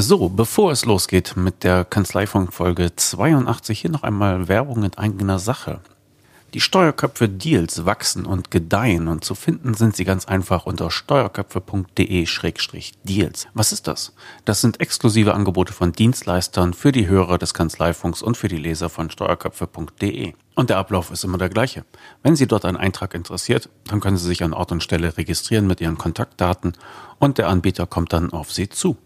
So, bevor es losgeht mit der Kanzleifunk Folge 82, hier noch einmal Werbung in eigener Sache. Die Steuerköpfe Deals wachsen und gedeihen und zu finden sind sie ganz einfach unter steuerköpfe.de-deals. Was ist das? Das sind exklusive Angebote von Dienstleistern für die Hörer des Kanzleifunks und für die Leser von steuerköpfe.de. Und der Ablauf ist immer der gleiche. Wenn Sie dort einen Eintrag interessiert, dann können Sie sich an Ort und Stelle registrieren mit Ihren Kontaktdaten und der Anbieter kommt dann auf Sie zu.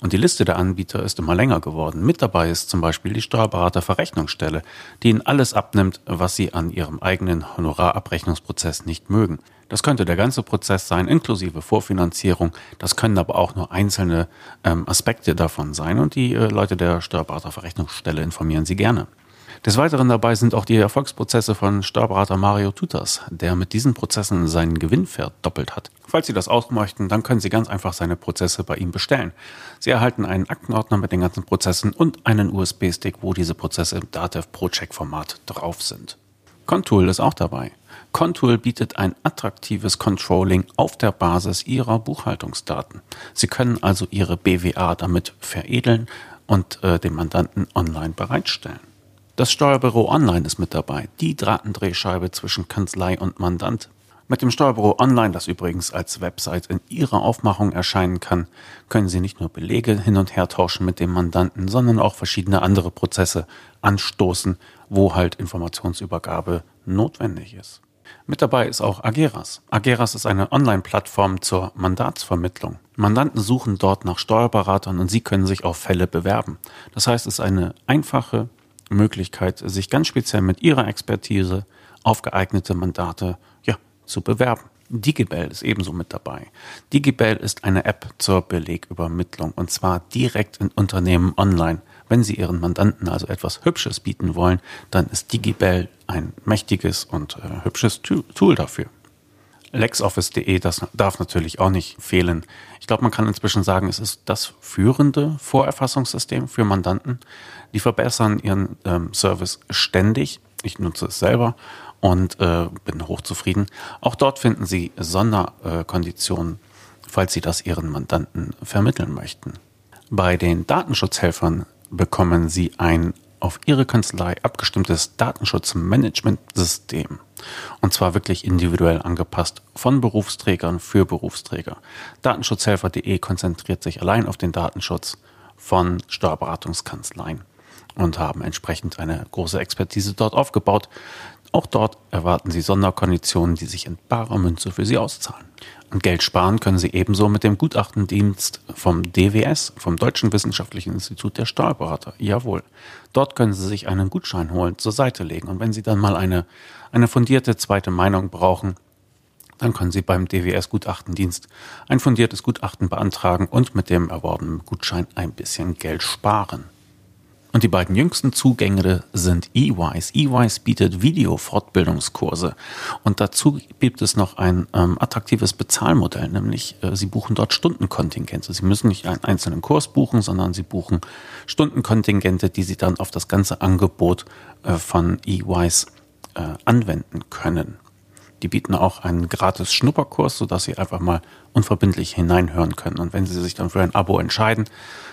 Und die Liste der Anbieter ist immer länger geworden. Mit dabei ist zum Beispiel die Steuerberaterverrechnungsstelle, die Ihnen alles abnimmt, was Sie an Ihrem eigenen Honorarabrechnungsprozess nicht mögen. Das könnte der ganze Prozess sein, inklusive Vorfinanzierung. Das können aber auch nur einzelne ähm, Aspekte davon sein. Und die äh, Leute der Steuerberaterverrechnungsstelle informieren Sie gerne. Des Weiteren dabei sind auch die Erfolgsprozesse von Steuerberater Mario Tutas, der mit diesen Prozessen seinen Gewinn verdoppelt hat. Falls Sie das auch möchten, dann können Sie ganz einfach seine Prozesse bei ihm bestellen. Sie erhalten einen Aktenordner mit den ganzen Prozessen und einen USB-Stick, wo diese Prozesse im Datev Pro-Check Format drauf sind. Contool ist auch dabei. Contool bietet ein attraktives Controlling auf der Basis Ihrer Buchhaltungsdaten. Sie können also Ihre BWA damit veredeln und äh, dem Mandanten online bereitstellen. Das Steuerbüro Online ist mit dabei, die Drahtendrehscheibe zwischen Kanzlei und Mandant. Mit dem Steuerbüro Online, das übrigens als Website in Ihrer Aufmachung erscheinen kann, können Sie nicht nur Belege hin und her tauschen mit dem Mandanten, sondern auch verschiedene andere Prozesse anstoßen, wo halt Informationsübergabe notwendig ist. Mit dabei ist auch Ageras. Ageras ist eine Online-Plattform zur Mandatsvermittlung. Mandanten suchen dort nach Steuerberatern und sie können sich auf Fälle bewerben. Das heißt, es ist eine einfache, Möglichkeit, sich ganz speziell mit ihrer Expertise auf geeignete Mandate ja, zu bewerben. Digibel ist ebenso mit dabei. Digibel ist eine App zur Belegübermittlung und zwar direkt in Unternehmen online. Wenn Sie Ihren Mandanten also etwas Hübsches bieten wollen, dann ist Digibel ein mächtiges und äh, hübsches Tool dafür. LexOffice.de, das darf natürlich auch nicht fehlen. Ich glaube, man kann inzwischen sagen, es ist das führende Vorerfassungssystem für Mandanten. Die verbessern ihren ähm, Service ständig. Ich nutze es selber und äh, bin hochzufrieden. Auch dort finden Sie Sonderkonditionen, falls Sie das Ihren Mandanten vermitteln möchten. Bei den Datenschutzhelfern bekommen Sie ein auf Ihre Kanzlei abgestimmtes Datenschutzmanagementsystem. Und zwar wirklich individuell angepasst von Berufsträgern für Berufsträger. Datenschutzhelfer.de konzentriert sich allein auf den Datenschutz von Steuerberatungskanzleien und haben entsprechend eine große Expertise dort aufgebaut. Auch dort erwarten Sie Sonderkonditionen, die sich in barer Münze für Sie auszahlen. Geld sparen können Sie ebenso mit dem Gutachtendienst vom DWS, vom Deutschen Wissenschaftlichen Institut der Steuerberater. Jawohl. Dort können Sie sich einen Gutschein holen, zur Seite legen. Und wenn Sie dann mal eine, eine fundierte zweite Meinung brauchen, dann können Sie beim DWS Gutachtendienst ein fundiertes Gutachten beantragen und mit dem erworbenen Gutschein ein bisschen Geld sparen. Und die beiden jüngsten Zugänge sind eWise. eWise bietet Video-Fortbildungskurse. Und dazu gibt es noch ein ähm, attraktives Bezahlmodell, nämlich äh, Sie buchen dort Stundenkontingente. Sie müssen nicht einen einzelnen Kurs buchen, sondern Sie buchen Stundenkontingente, die Sie dann auf das ganze Angebot äh, von eWise äh, anwenden können. Die bieten auch einen gratis Schnupperkurs, sodass Sie einfach mal unverbindlich hineinhören können. Und wenn Sie sich dann für ein Abo entscheiden,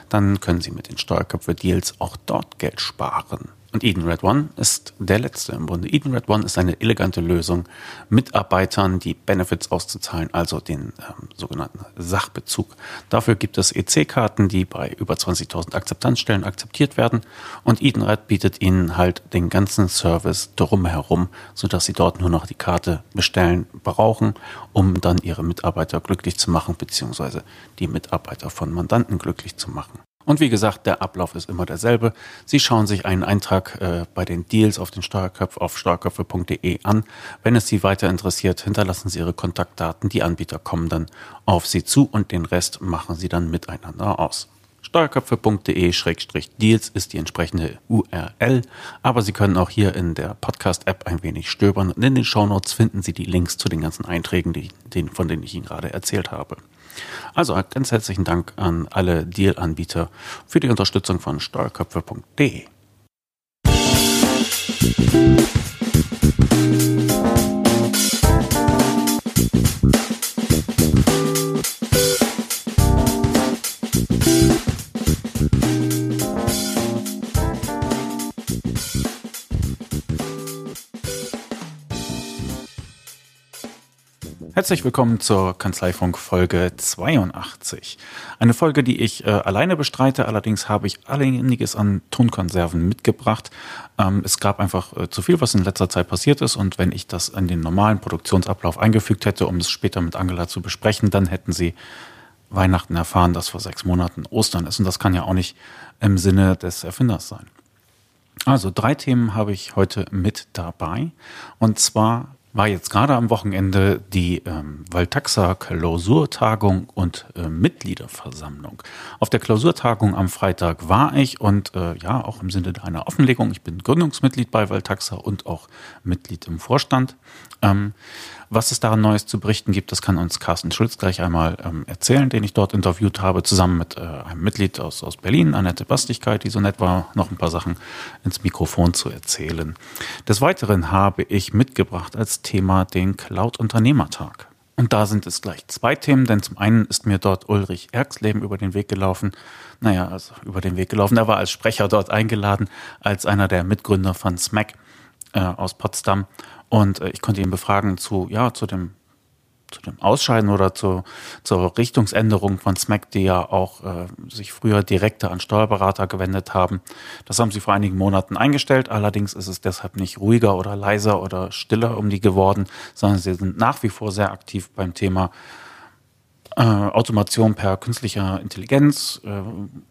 dann können Sie mit den Steuerköpfe-Deals auch dort Geld sparen. Und Eden Red One ist der letzte im Bunde. Eden Red One ist eine elegante Lösung, Mitarbeitern die Benefits auszuzahlen, also den ähm, sogenannten Sachbezug. Dafür gibt es EC-Karten, die bei über 20.000 Akzeptanzstellen akzeptiert werden. Und Eden Red bietet Ihnen halt den ganzen Service drumherum, sodass Sie dort nur noch die Karte bestellen brauchen, um dann Ihre Mitarbeiter glücklich zu machen, beziehungsweise die Mitarbeiter von Mandanten glücklich zu machen. Und wie gesagt, der Ablauf ist immer derselbe. Sie schauen sich einen Eintrag äh, bei den Deals auf den Steuerköpf auf steuerköpfe.de an. Wenn es Sie weiter interessiert, hinterlassen Sie Ihre Kontaktdaten. Die Anbieter kommen dann auf Sie zu und den Rest machen Sie dann miteinander aus. Steuerköpfe.de-deals ist die entsprechende URL, aber Sie können auch hier in der Podcast-App ein wenig stöbern und in den Shownotes finden Sie die Links zu den ganzen Einträgen, die, von denen ich Ihnen gerade erzählt habe. Also ganz herzlichen Dank an alle Deal-Anbieter für die Unterstützung von steuerköpfe.de. Herzlich willkommen zur Kanzleifunk Folge 82. Eine Folge, die ich äh, alleine bestreite, allerdings habe ich einiges an Tonkonserven mitgebracht. Ähm, es gab einfach äh, zu viel, was in letzter Zeit passiert ist und wenn ich das in den normalen Produktionsablauf eingefügt hätte, um es später mit Angela zu besprechen, dann hätten sie Weihnachten erfahren, dass vor sechs Monaten Ostern ist und das kann ja auch nicht im Sinne des Erfinders sein. Also drei Themen habe ich heute mit dabei und zwar war jetzt gerade am Wochenende die ähm, Valtaxa Klausurtagung und äh, Mitgliederversammlung. Auf der Klausurtagung am Freitag war ich und äh, ja, auch im Sinne einer Offenlegung, ich bin Gründungsmitglied bei Valtaxa und auch Mitglied im Vorstand. Ähm, was es daran Neues zu berichten gibt, das kann uns Carsten Schulz gleich einmal ähm, erzählen, den ich dort interviewt habe, zusammen mit äh, einem Mitglied aus, aus Berlin, Annette Bastigkeit, die so nett war, noch ein paar Sachen ins Mikrofon zu erzählen. Des Weiteren habe ich mitgebracht als Thema den Cloud-Unternehmertag. Und da sind es gleich zwei Themen, denn zum einen ist mir dort Ulrich Erxleben über den Weg gelaufen. Naja, also über den Weg gelaufen. Er war als Sprecher dort eingeladen, als einer der Mitgründer von SMAC äh, aus Potsdam. Und äh, ich konnte ihn befragen zu, ja, zu dem, zu dem Ausscheiden oder zu, zur Richtungsänderung von SMAC, die ja auch äh, sich früher direkter an Steuerberater gewendet haben. Das haben sie vor einigen Monaten eingestellt. Allerdings ist es deshalb nicht ruhiger oder leiser oder stiller um die geworden, sondern sie sind nach wie vor sehr aktiv beim Thema äh, Automation per künstlicher Intelligenz, äh,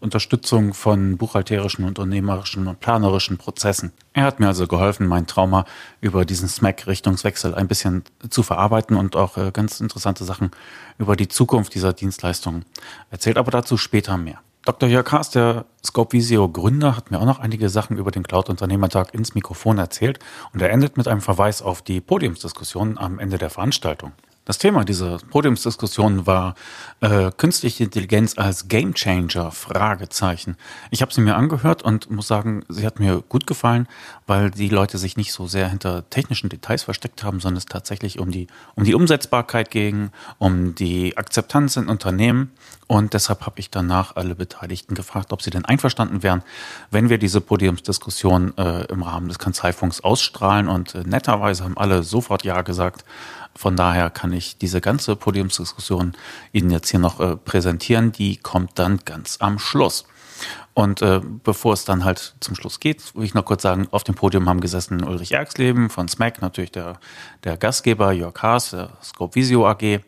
Unterstützung von buchhalterischen, unternehmerischen und planerischen Prozessen. Er hat mir also geholfen, mein Trauma über diesen SMAC-Richtungswechsel ein bisschen zu verarbeiten und auch äh, ganz interessante Sachen über die Zukunft dieser Dienstleistung erzählt, aber dazu später mehr. Dr. Jörg Haas, der Scope Visio Gründer, hat mir auch noch einige Sachen über den Cloud-Unternehmertag ins Mikrofon erzählt und er endet mit einem Verweis auf die Podiumsdiskussion am Ende der Veranstaltung. Das Thema dieser Podiumsdiskussion war äh, künstliche Intelligenz als Gamechanger? Fragezeichen. Ich habe sie mir angehört und muss sagen, sie hat mir gut gefallen, weil die Leute sich nicht so sehr hinter technischen Details versteckt haben, sondern es tatsächlich um die um die Umsetzbarkeit ging, um die Akzeptanz in Unternehmen und deshalb habe ich danach alle Beteiligten gefragt, ob sie denn einverstanden wären, wenn wir diese Podiumsdiskussion äh, im Rahmen des Kanzleifunks ausstrahlen und äh, netterweise haben alle sofort ja gesagt. Von daher kann ich diese ganze Podiumsdiskussion Ihnen jetzt hier noch äh, präsentieren. Die kommt dann ganz am Schluss. Und äh, bevor es dann halt zum Schluss geht, will ich noch kurz sagen, auf dem Podium haben gesessen Ulrich Erxleben von SMAC, natürlich der, der Gastgeber Jörg Haas, der Scope Visio AG.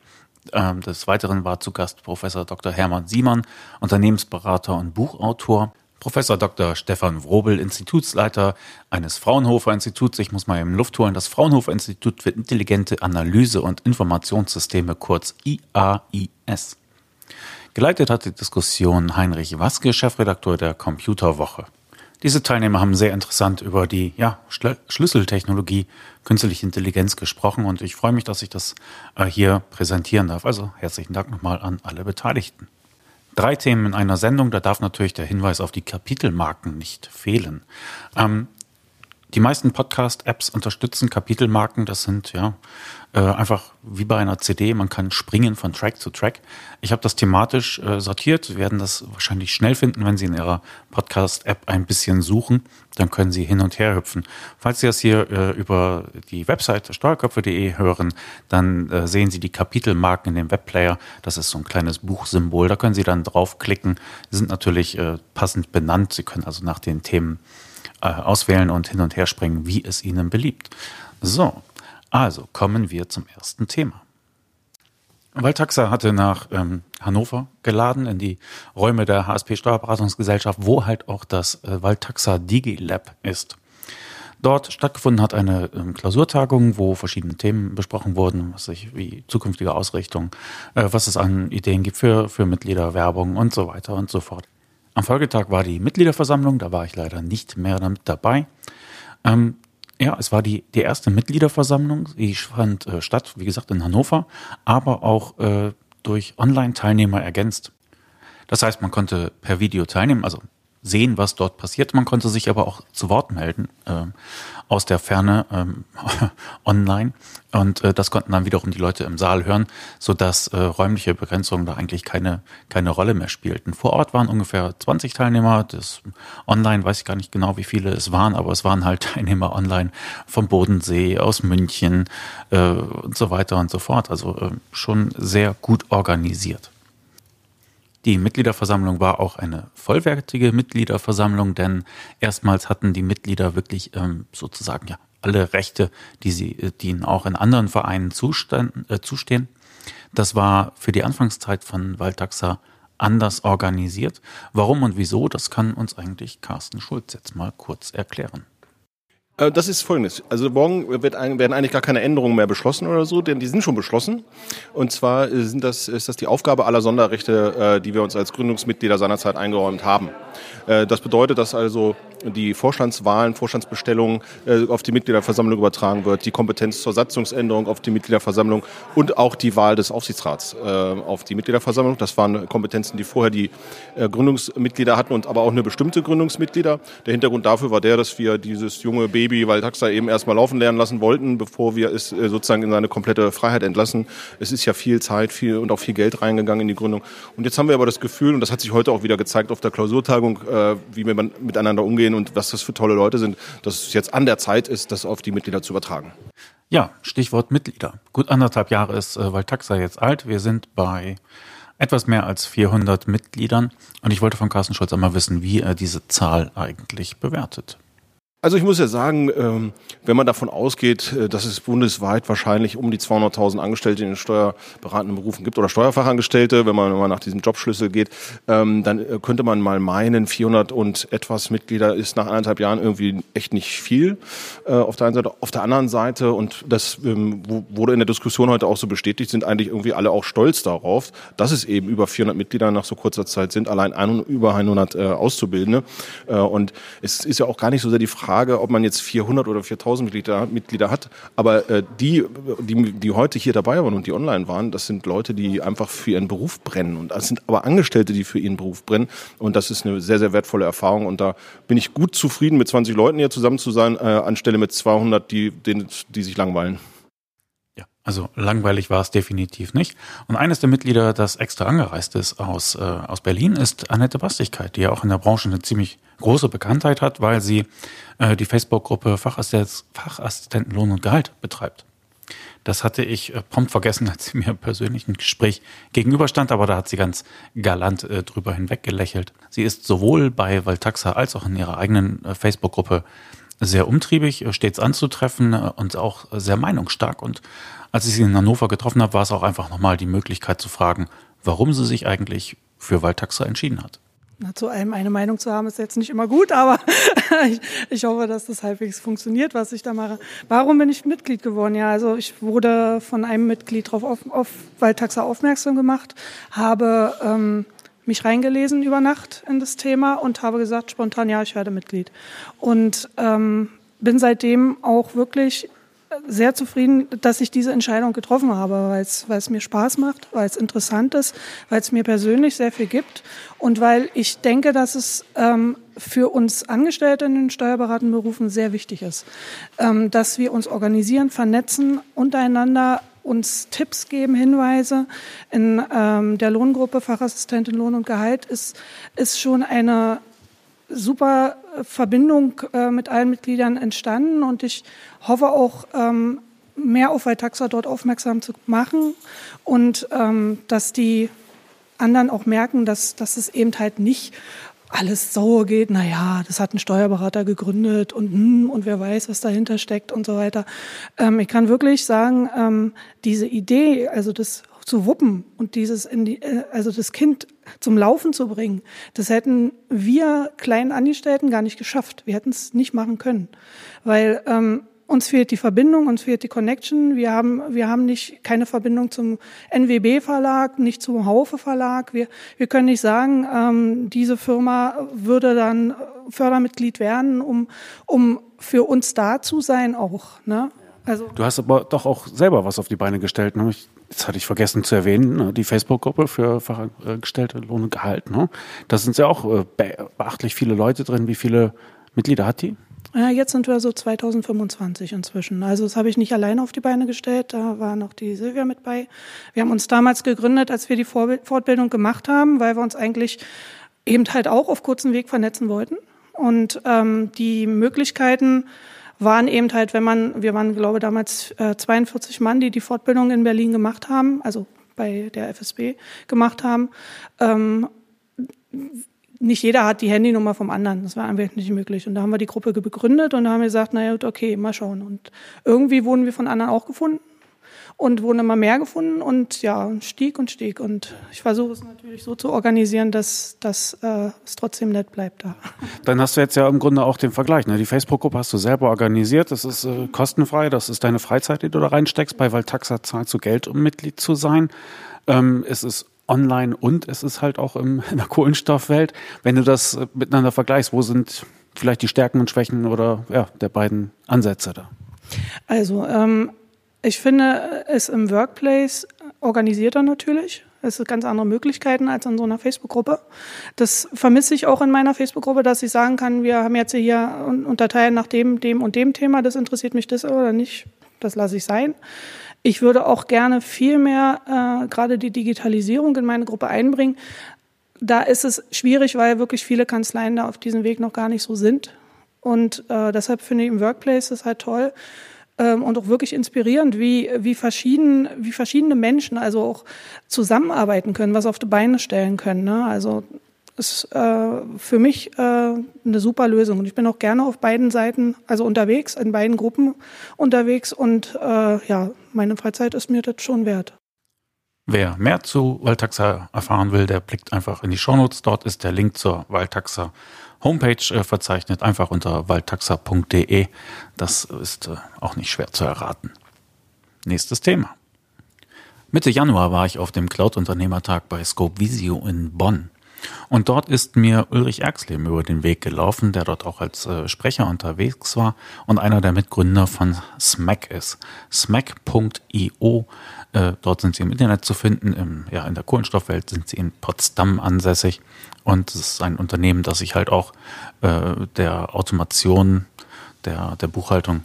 Ähm, des Weiteren war zu Gast Professor Dr. Hermann Siemann, Unternehmensberater und Buchautor. Professor Dr. Stefan Wrobel, Institutsleiter eines Fraunhofer Instituts. Ich muss mal im Luft holen. Das Fraunhofer Institut für intelligente Analyse und Informationssysteme, kurz IAIS. Geleitet hat die Diskussion Heinrich Waske, Chefredakteur der Computerwoche. Diese Teilnehmer haben sehr interessant über die ja, Schlüsseltechnologie künstliche Intelligenz gesprochen und ich freue mich, dass ich das äh, hier präsentieren darf. Also herzlichen Dank nochmal an alle Beteiligten. Drei Themen in einer Sendung, da darf natürlich der Hinweis auf die Kapitelmarken nicht fehlen. Ähm, die meisten Podcast-Apps unterstützen Kapitelmarken. Das sind ja äh, einfach wie bei einer CD. Man kann springen von Track zu Track. Ich habe das thematisch äh, sortiert. Sie werden das wahrscheinlich schnell finden, wenn Sie in Ihrer Podcast-App ein bisschen suchen. Dann können Sie hin und her hüpfen. Falls Sie das hier äh, über die Webseite steuerköpfe.de hören, dann äh, sehen Sie die Kapitelmarken in dem Webplayer. Das ist so ein kleines Buchsymbol. Da können Sie dann draufklicken. Sie sind natürlich äh, passend benannt. Sie können also nach den Themen äh, auswählen und hin und her springen, wie es Ihnen beliebt. So, also kommen wir zum ersten Thema. Waltaxa hatte nach ähm, Hannover geladen in die Räume der HSP Steuerberatungsgesellschaft, wo halt auch das äh, Waltaxa DigiLab ist. Dort stattgefunden hat eine ähm, Klausurtagung, wo verschiedene Themen besprochen wurden, was sich wie zukünftige Ausrichtung, äh, was es an Ideen gibt für, für Mitgliederwerbung und so weiter und so fort. Am Folgetag war die Mitgliederversammlung, da war ich leider nicht mehr damit dabei. Ähm, ja, es war die, die erste Mitgliederversammlung, die fand äh, statt, wie gesagt, in Hannover, aber auch äh, durch Online-Teilnehmer ergänzt. Das heißt, man konnte per Video teilnehmen, also sehen, was dort passiert. Man konnte sich aber auch zu Wort melden äh, aus der Ferne ähm, online. Und äh, das konnten dann wiederum die Leute im Saal hören, sodass äh, räumliche Begrenzungen da eigentlich keine, keine Rolle mehr spielten. Vor Ort waren ungefähr 20 Teilnehmer. Das online weiß ich gar nicht genau, wie viele es waren, aber es waren halt Teilnehmer online vom Bodensee, aus München äh, und so weiter und so fort. Also äh, schon sehr gut organisiert. Die Mitgliederversammlung war auch eine vollwertige Mitgliederversammlung, denn erstmals hatten die Mitglieder wirklich ähm, sozusagen ja alle Rechte, die sie, äh, die ihnen auch in anderen Vereinen zustand, äh, zustehen. Das war für die Anfangszeit von Waldtaxa anders organisiert. Warum und wieso, das kann uns eigentlich Carsten Schulz jetzt mal kurz erklären. Äh, das ist folgendes. Also morgen wird, werden eigentlich gar keine Änderungen mehr beschlossen oder so, denn die sind schon beschlossen. Und zwar sind das, ist das die Aufgabe aller Sonderrechte, äh, die wir uns als Gründungsmitglieder seinerzeit eingeräumt haben. Äh, das bedeutet, dass also die Vorstandswahlen, Vorstandsbestellungen auf die Mitgliederversammlung übertragen wird, die Kompetenz zur Satzungsänderung auf die Mitgliederversammlung und auch die Wahl des Aufsichtsrats auf die Mitgliederversammlung. Das waren Kompetenzen, die vorher die Gründungsmitglieder hatten und aber auch eine bestimmte Gründungsmitglieder. Der Hintergrund dafür war der, dass wir dieses junge Baby Baby Waldhaxa eben erstmal laufen lernen lassen wollten, bevor wir es äh, sozusagen in seine komplette Freiheit entlassen. Es ist ja viel Zeit viel und auch viel Geld reingegangen in die Gründung. Und jetzt haben wir aber das Gefühl, und das hat sich heute auch wieder gezeigt auf der Klausurtagung, äh, wie wir miteinander umgehen und was das für tolle Leute sind, dass es jetzt an der Zeit ist, das auf die Mitglieder zu übertragen. Ja, Stichwort Mitglieder. Gut anderthalb Jahre ist äh, Waldtaxa jetzt alt. Wir sind bei etwas mehr als 400 Mitgliedern. Und ich wollte von Carsten Scholz einmal wissen, wie er diese Zahl eigentlich bewertet. Also ich muss ja sagen, ähm, wenn man davon ausgeht, äh, dass es bundesweit wahrscheinlich um die 200.000 Angestellte in den steuerberatenden Berufen gibt oder Steuerfachangestellte, wenn man mal nach diesem Jobschlüssel geht, ähm, dann äh, könnte man mal meinen, 400 und etwas Mitglieder ist nach anderthalb Jahren irgendwie echt nicht viel äh, auf der einen Seite. Auf der anderen Seite, und das ähm, wurde in der Diskussion heute auch so bestätigt, sind eigentlich irgendwie alle auch stolz darauf, dass es eben über 400 Mitglieder nach so kurzer Zeit sind, allein ein, über 100 Auszubildende. Und es ist ja auch gar nicht so sehr die Frage, Frage, ob man jetzt 400 oder 4000 Mitglieder, Mitglieder hat. Aber äh, die, die, die heute hier dabei waren und die online waren, das sind Leute, die einfach für ihren Beruf brennen. Und das sind aber Angestellte, die für ihren Beruf brennen. Und das ist eine sehr, sehr wertvolle Erfahrung. Und da bin ich gut zufrieden, mit 20 Leuten hier zusammen zu sein, äh, anstelle mit 200, die, die, die sich langweilen. Also langweilig war es definitiv nicht. Und eines der Mitglieder, das extra angereist ist aus, äh, aus Berlin, ist Annette Bastigkeit, die ja auch in der Branche eine ziemlich große Bekanntheit hat, weil sie äh, die Facebook-Gruppe Fachassistenten Lohn und Gehalt betreibt. Das hatte ich äh, prompt vergessen, als sie mir persönlich ein Gespräch gegenüberstand, aber da hat sie ganz galant äh, drüber hinweg gelächelt. Sie ist sowohl bei Valtaxa als auch in ihrer eigenen äh, Facebook-Gruppe sehr umtriebig, äh, stets anzutreffen äh, und auch sehr meinungsstark und als ich sie in Hannover getroffen habe, war es auch einfach nochmal die Möglichkeit zu fragen, warum sie sich eigentlich für Waldtaxa entschieden hat. Na, zu allem eine Meinung zu haben, ist jetzt nicht immer gut, aber ich, ich, hoffe, dass das halbwegs funktioniert, was ich da mache. Warum bin ich Mitglied geworden? Ja, also ich wurde von einem Mitglied darauf auf, auf Waldtaxa aufmerksam gemacht, habe ähm, mich reingelesen über Nacht in das Thema und habe gesagt, spontan, ja, ich werde Mitglied. Und ähm, bin seitdem auch wirklich sehr zufrieden, dass ich diese Entscheidung getroffen habe, weil es, mir Spaß macht, weil es interessant ist, weil es mir persönlich sehr viel gibt und weil ich denke, dass es ähm, für uns Angestellte in den steuerberatenden Berufen sehr wichtig ist, ähm, dass wir uns organisieren, vernetzen, untereinander uns Tipps geben, Hinweise. In ähm, der Lohngruppe Fachassistentin Lohn und Gehalt ist, ist schon eine super Verbindung äh, mit allen Mitgliedern entstanden und ich hoffe auch, ähm, mehr auf Valtaxa dort aufmerksam zu machen und ähm, dass die anderen auch merken, dass, dass es eben halt nicht alles so geht, naja, das hat ein Steuerberater gegründet und, hm, und wer weiß, was dahinter steckt und so weiter. Ähm, ich kann wirklich sagen, ähm, diese Idee, also das zu wuppen und dieses in die, äh, also das Kind zum Laufen zu bringen, das hätten wir kleinen Angestellten gar nicht geschafft. Wir hätten es nicht machen können, weil ähm, uns fehlt die Verbindung, uns fehlt die Connection. Wir haben, wir haben nicht keine Verbindung zum NWB Verlag, nicht zum Haufe Verlag. Wir, wir können nicht sagen, ähm, diese Firma würde dann Fördermitglied werden, um, um für uns da zu sein auch. Ne? Also du hast aber doch auch selber was auf die Beine gestellt. Ne? Ich, jetzt hatte ich vergessen zu erwähnen, ne? die Facebook-Gruppe für Fachangestellte Lohn und Gehalt. Ne? Da sind ja auch äh, beachtlich viele Leute drin. Wie viele Mitglieder hat die? Ja, jetzt sind wir so 2025 inzwischen. Also das habe ich nicht alleine auf die Beine gestellt, da war noch die Silvia mit bei. Wir haben uns damals gegründet, als wir die Fortbildung gemacht haben, weil wir uns eigentlich eben halt auch auf kurzen Weg vernetzen wollten. Und ähm, die Möglichkeiten waren eben halt, wenn man, wir waren, glaube damals äh, 42 Mann, die die Fortbildung in Berlin gemacht haben, also bei der FSB gemacht haben. Ähm, nicht jeder hat die Handynummer vom anderen. Das war einfach nicht möglich. Und da haben wir die Gruppe begründet und da haben wir gesagt, naja, okay, mal schauen. Und irgendwie wurden wir von anderen auch gefunden und wurden immer mehr gefunden und ja, stieg und stieg. Und ich versuche es natürlich so zu organisieren, dass, dass äh, es trotzdem nett bleibt da. Dann hast du jetzt ja im Grunde auch den Vergleich. Ne? Die Facebook-Gruppe hast du selber organisiert. Das ist äh, kostenfrei. Das ist deine Freizeit, die du da reinsteckst. Bei Valtaxa zahlst du Geld, um Mitglied zu sein. Ähm, es ist online und es ist halt auch im, in der Kohlenstoffwelt. Wenn du das äh, miteinander vergleichst, wo sind vielleicht die Stärken und Schwächen oder ja, der beiden Ansätze da? Also ähm, ich finde es im Workplace organisierter natürlich. Es sind ganz andere Möglichkeiten als in so einer Facebook-Gruppe. Das vermisse ich auch in meiner Facebook-Gruppe, dass ich sagen kann, wir haben jetzt hier unterteilen nach dem, dem und dem Thema, das interessiert mich das oder nicht, das lasse ich sein. Ich würde auch gerne viel mehr äh, gerade die Digitalisierung in meine Gruppe einbringen. Da ist es schwierig, weil wirklich viele Kanzleien da auf diesem Weg noch gar nicht so sind. Und äh, deshalb finde ich im Workplace das halt toll, ähm, und auch wirklich inspirierend, wie, wie, verschieden, wie verschiedene Menschen also auch zusammenarbeiten können, was auf die Beine stellen können. Ne? Also ist äh, für mich äh, eine super Lösung. Und ich bin auch gerne auf beiden Seiten, also unterwegs, in beiden Gruppen unterwegs. Und äh, ja, meine Freizeit ist mir das schon wert. Wer mehr zu Waldtaxa erfahren will, der blickt einfach in die Shownotes. Dort ist der Link zur Waldtaxa Homepage äh, verzeichnet, einfach unter waldtaxa.de. Das ist äh, auch nicht schwer zu erraten. Nächstes Thema. Mitte Januar war ich auf dem Cloud-Unternehmertag bei Scope Visio in Bonn. Und dort ist mir Ulrich Erxlem über den Weg gelaufen, der dort auch als äh, Sprecher unterwegs war und einer der Mitgründer von Smack ist. Smack.io, äh, dort sind sie im Internet zu finden, im, ja, in der Kohlenstoffwelt sind sie in Potsdam ansässig und es ist ein Unternehmen, das sich halt auch äh, der Automation der, der Buchhaltung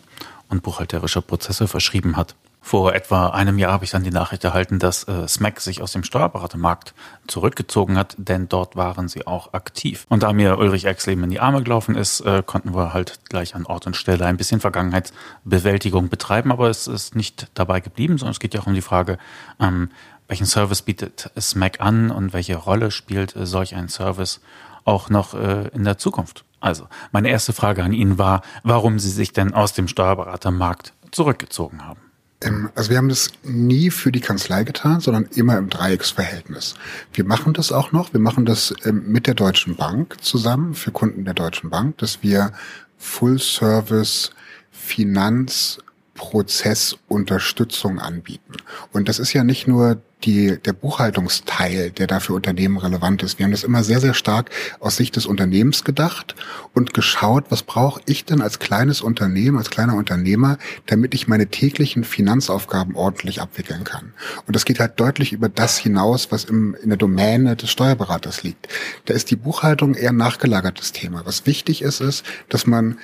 und buchhalterischer Prozesse verschrieben hat. Vor etwa einem Jahr habe ich dann die Nachricht erhalten, dass äh, SMAC sich aus dem Steuerberatermarkt zurückgezogen hat, denn dort waren sie auch aktiv. Und da mir Ulrich Exleben in die Arme gelaufen ist, äh, konnten wir halt gleich an Ort und Stelle ein bisschen Vergangenheitsbewältigung betreiben, aber es ist nicht dabei geblieben, sondern es geht ja auch um die Frage, ähm, welchen Service bietet SMAC an und welche Rolle spielt äh, solch ein Service auch noch äh, in der Zukunft. Also, meine erste Frage an ihn war, warum Sie sich denn aus dem Steuerberatermarkt zurückgezogen haben. Ähm, also wir haben das nie für die Kanzlei getan, sondern immer im Dreiecksverhältnis. Wir machen das auch noch. Wir machen das ähm, mit der Deutschen Bank zusammen für Kunden der Deutschen Bank, dass wir Full Service Finanz Prozessunterstützung anbieten. Und das ist ja nicht nur die, der Buchhaltungsteil, der da für Unternehmen relevant ist. Wir haben das immer sehr, sehr stark aus Sicht des Unternehmens gedacht und geschaut, was brauche ich denn als kleines Unternehmen, als kleiner Unternehmer, damit ich meine täglichen Finanzaufgaben ordentlich abwickeln kann. Und das geht halt deutlich über das hinaus, was im, in der Domäne des Steuerberaters liegt. Da ist die Buchhaltung eher ein nachgelagertes Thema. Was wichtig ist, ist, dass man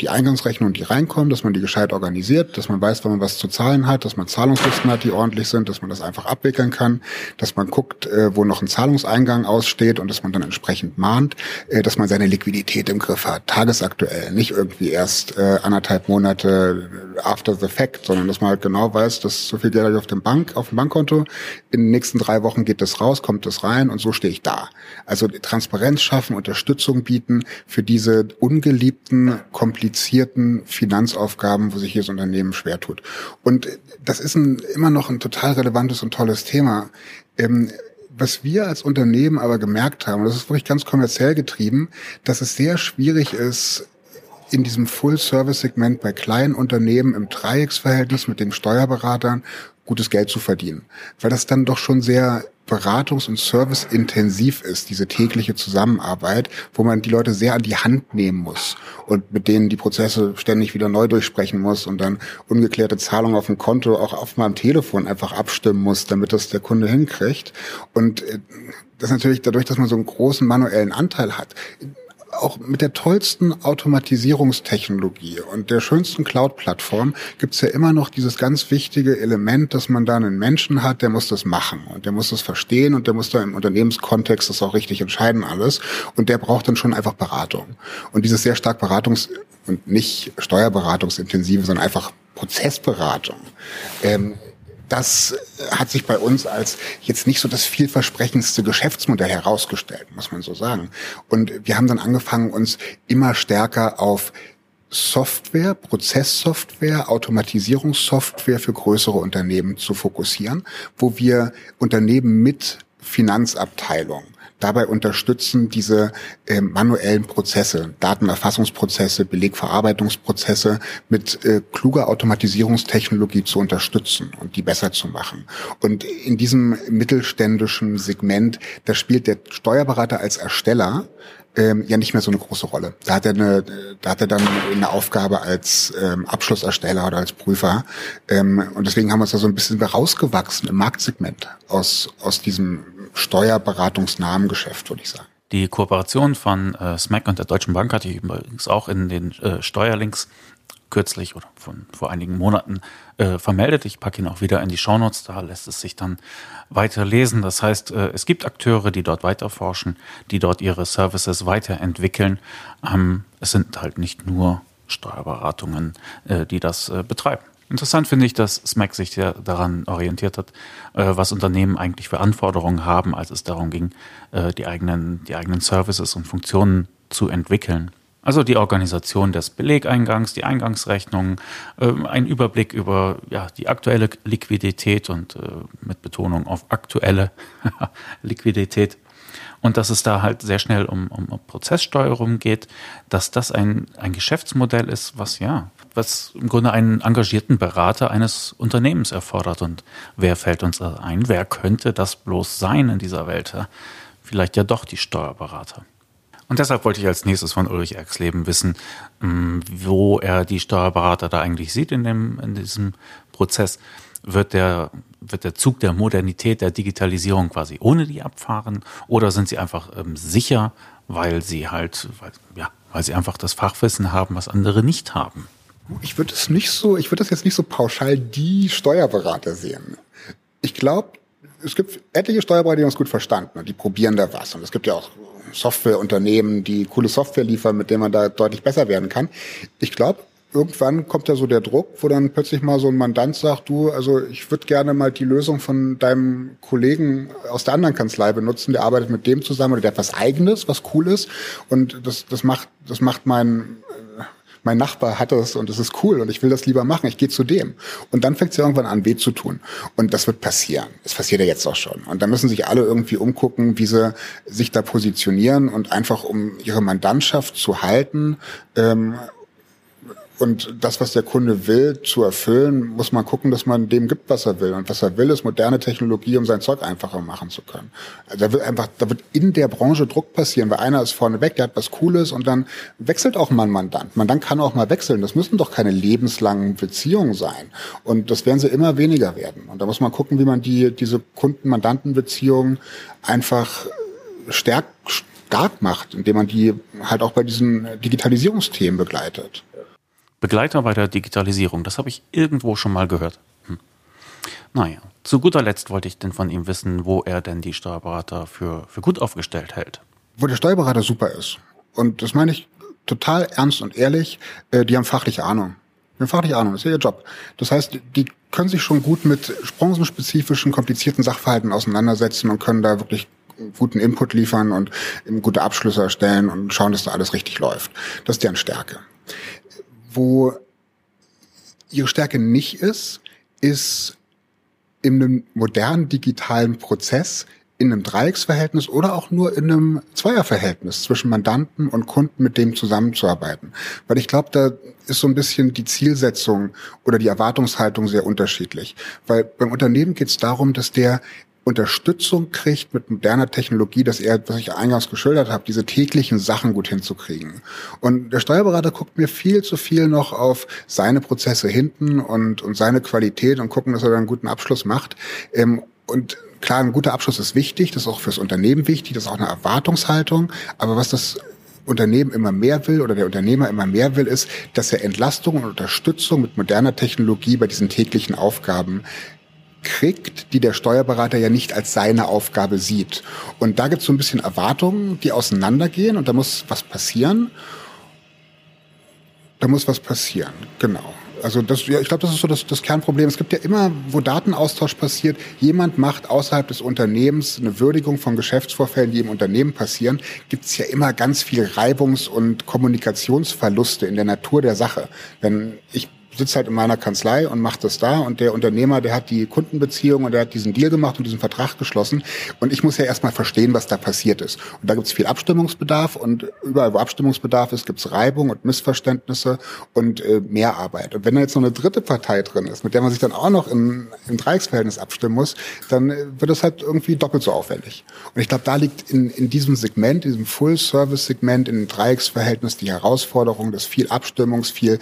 die Eingangsrechnungen, die reinkommen, dass man die gescheit organisiert, dass man weiß, wann man was zu zahlen hat, dass man Zahlungslisten hat, die ordentlich sind, dass man das einfach abwickeln kann, dass man guckt, äh, wo noch ein Zahlungseingang aussteht und dass man dann entsprechend mahnt, äh, dass man seine Liquidität im Griff hat, tagesaktuell, nicht irgendwie erst äh, anderthalb Monate after the fact, sondern dass man halt genau weiß, dass so viel Geld auf dem Bank, auf dem Bankkonto, in den nächsten drei Wochen geht das raus, kommt das rein und so stehe ich da. Also Transparenz schaffen, Unterstützung bieten für diese ungeliebten, komplizierten komplizierten Finanzaufgaben, wo sich jedes Unternehmen schwer tut. Und das ist ein, immer noch ein total relevantes und tolles Thema. Ähm, was wir als Unternehmen aber gemerkt haben, das ist wirklich ganz kommerziell getrieben, dass es sehr schwierig ist, in diesem Full-Service-Segment bei kleinen Unternehmen im Dreiecksverhältnis mit den Steuerberatern gutes Geld zu verdienen. Weil das dann doch schon sehr beratungs- und serviceintensiv ist, diese tägliche Zusammenarbeit, wo man die Leute sehr an die Hand nehmen muss und mit denen die Prozesse ständig wieder neu durchsprechen muss und dann ungeklärte Zahlungen auf dem Konto auch auf meinem Telefon einfach abstimmen muss, damit das der Kunde hinkriegt. Und äh, das natürlich dadurch, dass man so einen großen manuellen Anteil hat, auch mit der tollsten Automatisierungstechnologie und der schönsten Cloud-Plattform gibt's ja immer noch dieses ganz wichtige Element, dass man da einen Menschen hat, der muss das machen und der muss das verstehen und der muss da im Unternehmenskontext das auch richtig entscheiden alles und der braucht dann schon einfach Beratung. Und dieses sehr stark Beratungs- und nicht Steuerberatungsintensive, sondern einfach Prozessberatung. Ähm, das hat sich bei uns als jetzt nicht so das vielversprechendste Geschäftsmodell herausgestellt, muss man so sagen. Und wir haben dann angefangen, uns immer stärker auf Software, Prozesssoftware, Automatisierungssoftware für größere Unternehmen zu fokussieren, wo wir Unternehmen mit Finanzabteilung dabei unterstützen, diese äh, manuellen Prozesse, Datenerfassungsprozesse, Belegverarbeitungsprozesse mit äh, kluger Automatisierungstechnologie zu unterstützen und die besser zu machen. Und in diesem mittelständischen Segment, da spielt der Steuerberater als Ersteller ähm, ja nicht mehr so eine große Rolle. Da hat er eine, da hat er dann eine Aufgabe als ähm, Abschlussersteller oder als Prüfer. Ähm, und deswegen haben wir uns da so ein bisschen rausgewachsen im Marktsegment aus, aus diesem steuerberatungsnahen Geschäft, würde ich sagen. Die Kooperation von äh, SMAC und der Deutschen Bank hatte ich übrigens auch in den äh, Steuerlinks kürzlich oder von vor einigen Monaten äh, vermeldet. Ich packe ihn auch wieder in die Shownotes, da lässt es sich dann weiter lesen. Das heißt, äh, es gibt Akteure, die dort weiterforschen, die dort ihre Services weiterentwickeln. Ähm, es sind halt nicht nur Steuerberatungen, äh, die das äh, betreiben. Interessant finde ich, dass SMAC sich ja daran orientiert hat, äh, was Unternehmen eigentlich für Anforderungen haben, als es darum ging, äh, die eigenen, die eigenen Services und Funktionen zu entwickeln. Also die Organisation des Belegeingangs, die Eingangsrechnung, äh, ein Überblick über ja, die aktuelle Liquidität und äh, mit Betonung auf aktuelle Liquidität. Und dass es da halt sehr schnell um, um Prozesssteuerung geht, dass das ein, ein Geschäftsmodell ist, was ja, was im Grunde einen engagierten Berater eines Unternehmens erfordert. Und wer fällt uns ein? Wer könnte das bloß sein in dieser Welt? Vielleicht ja doch die Steuerberater. Und deshalb wollte ich als nächstes von Ulrich Erxleben wissen, mm, wo er die Steuerberater da eigentlich sieht in, dem, in diesem Prozess. Wird der, wird der Zug der Modernität, der Digitalisierung quasi ohne die abfahren? Oder sind sie einfach ähm, sicher, weil sie halt, weil, ja, weil sie einfach das Fachwissen haben, was andere nicht haben? Ich würde es nicht so, ich würde das jetzt nicht so pauschal die Steuerberater sehen. Ich glaube, es gibt etliche Steuerberater, die haben es gut verstanden und die probieren da was. Und es gibt ja auch Softwareunternehmen, die coole Software liefern, mit der man da deutlich besser werden kann. Ich glaube, irgendwann kommt ja so der Druck, wo dann plötzlich mal so ein Mandant sagt, du, also ich würde gerne mal die Lösung von deinem Kollegen aus der anderen Kanzlei benutzen, der arbeitet mit dem zusammen oder der hat was eigenes, was cool ist und das, das macht, das macht mein mein Nachbar hat es und es ist cool und ich will das lieber machen, ich gehe zu dem. Und dann fängt es ja irgendwann an, weh zu tun. Und das wird passieren. Es passiert ja jetzt auch schon. Und da müssen sich alle irgendwie umgucken, wie sie sich da positionieren und einfach um ihre Mandantschaft zu halten, ähm, und das, was der Kunde will, zu erfüllen, muss man gucken, dass man dem gibt, was er will. Und was er will, ist moderne Technologie, um sein Zeug einfacher machen zu können. Also da wird einfach, da wird in der Branche Druck passieren, weil einer ist vorne weg, der hat was Cooles und dann wechselt auch mal ein Mandant. Man dann kann auch mal wechseln. Das müssen doch keine lebenslangen Beziehungen sein. Und das werden sie immer weniger werden. Und da muss man gucken, wie man die, diese Kunden-Mandanten-Beziehungen einfach stärk, stark macht, indem man die halt auch bei diesen Digitalisierungsthemen begleitet. Begleiter bei der Digitalisierung. Das habe ich irgendwo schon mal gehört. Hm. Naja, zu guter Letzt wollte ich denn von ihm wissen, wo er denn die Steuerberater für, für gut aufgestellt hält. Wo der Steuerberater super ist. Und das meine ich total ernst und ehrlich. Äh, die haben fachliche Ahnung. Die haben fachliche Ahnung, das ist ja ihr Job. Das heißt, die können sich schon gut mit branchenspezifischen, komplizierten Sachverhalten auseinandersetzen und können da wirklich guten Input liefern und gute Abschlüsse erstellen und schauen, dass da alles richtig läuft. Das ist deren Stärke. Wo ihre Stärke nicht ist, ist in einem modernen digitalen Prozess in einem Dreiecksverhältnis oder auch nur in einem Zweierverhältnis zwischen Mandanten und Kunden mit dem zusammenzuarbeiten. Weil ich glaube, da ist so ein bisschen die Zielsetzung oder die Erwartungshaltung sehr unterschiedlich. Weil beim Unternehmen geht es darum, dass der Unterstützung kriegt mit moderner Technologie, dass er, was ich eingangs geschildert habe, diese täglichen Sachen gut hinzukriegen. Und der Steuerberater guckt mir viel zu viel noch auf seine Prozesse hinten und, und seine Qualität und gucken, dass er dann einen guten Abschluss macht. Ähm, und klar, ein guter Abschluss ist wichtig, das ist auch fürs Unternehmen wichtig, das ist auch eine Erwartungshaltung. Aber was das Unternehmen immer mehr will oder der Unternehmer immer mehr will, ist, dass er Entlastung und Unterstützung mit moderner Technologie bei diesen täglichen Aufgaben kriegt, die der Steuerberater ja nicht als seine Aufgabe sieht. Und da gibt es so ein bisschen Erwartungen, die auseinandergehen und da muss was passieren. Da muss was passieren, genau. Also das, ja, ich glaube, das ist so das, das Kernproblem. Es gibt ja immer, wo Datenaustausch passiert, jemand macht außerhalb des Unternehmens eine Würdigung von Geschäftsvorfällen, die im Unternehmen passieren, gibt es ja immer ganz viel Reibungs- und Kommunikationsverluste in der Natur der Sache. Wenn ich sitze halt in meiner Kanzlei und mache das da und der Unternehmer, der hat die Kundenbeziehung und der hat diesen Deal gemacht und diesen Vertrag geschlossen und ich muss ja erstmal verstehen, was da passiert ist. Und da gibt es viel Abstimmungsbedarf und überall, wo Abstimmungsbedarf ist, gibt es Reibung und Missverständnisse und äh, mehr Arbeit. Und wenn da jetzt noch eine dritte Partei drin ist, mit der man sich dann auch noch im, im Dreiecksverhältnis abstimmen muss, dann äh, wird es halt irgendwie doppelt so aufwendig. Und ich glaube, da liegt in, in diesem Segment, diesem Full-Service-Segment, in dem Dreiecksverhältnis die Herausforderung, dass viel Abstimmungs, viel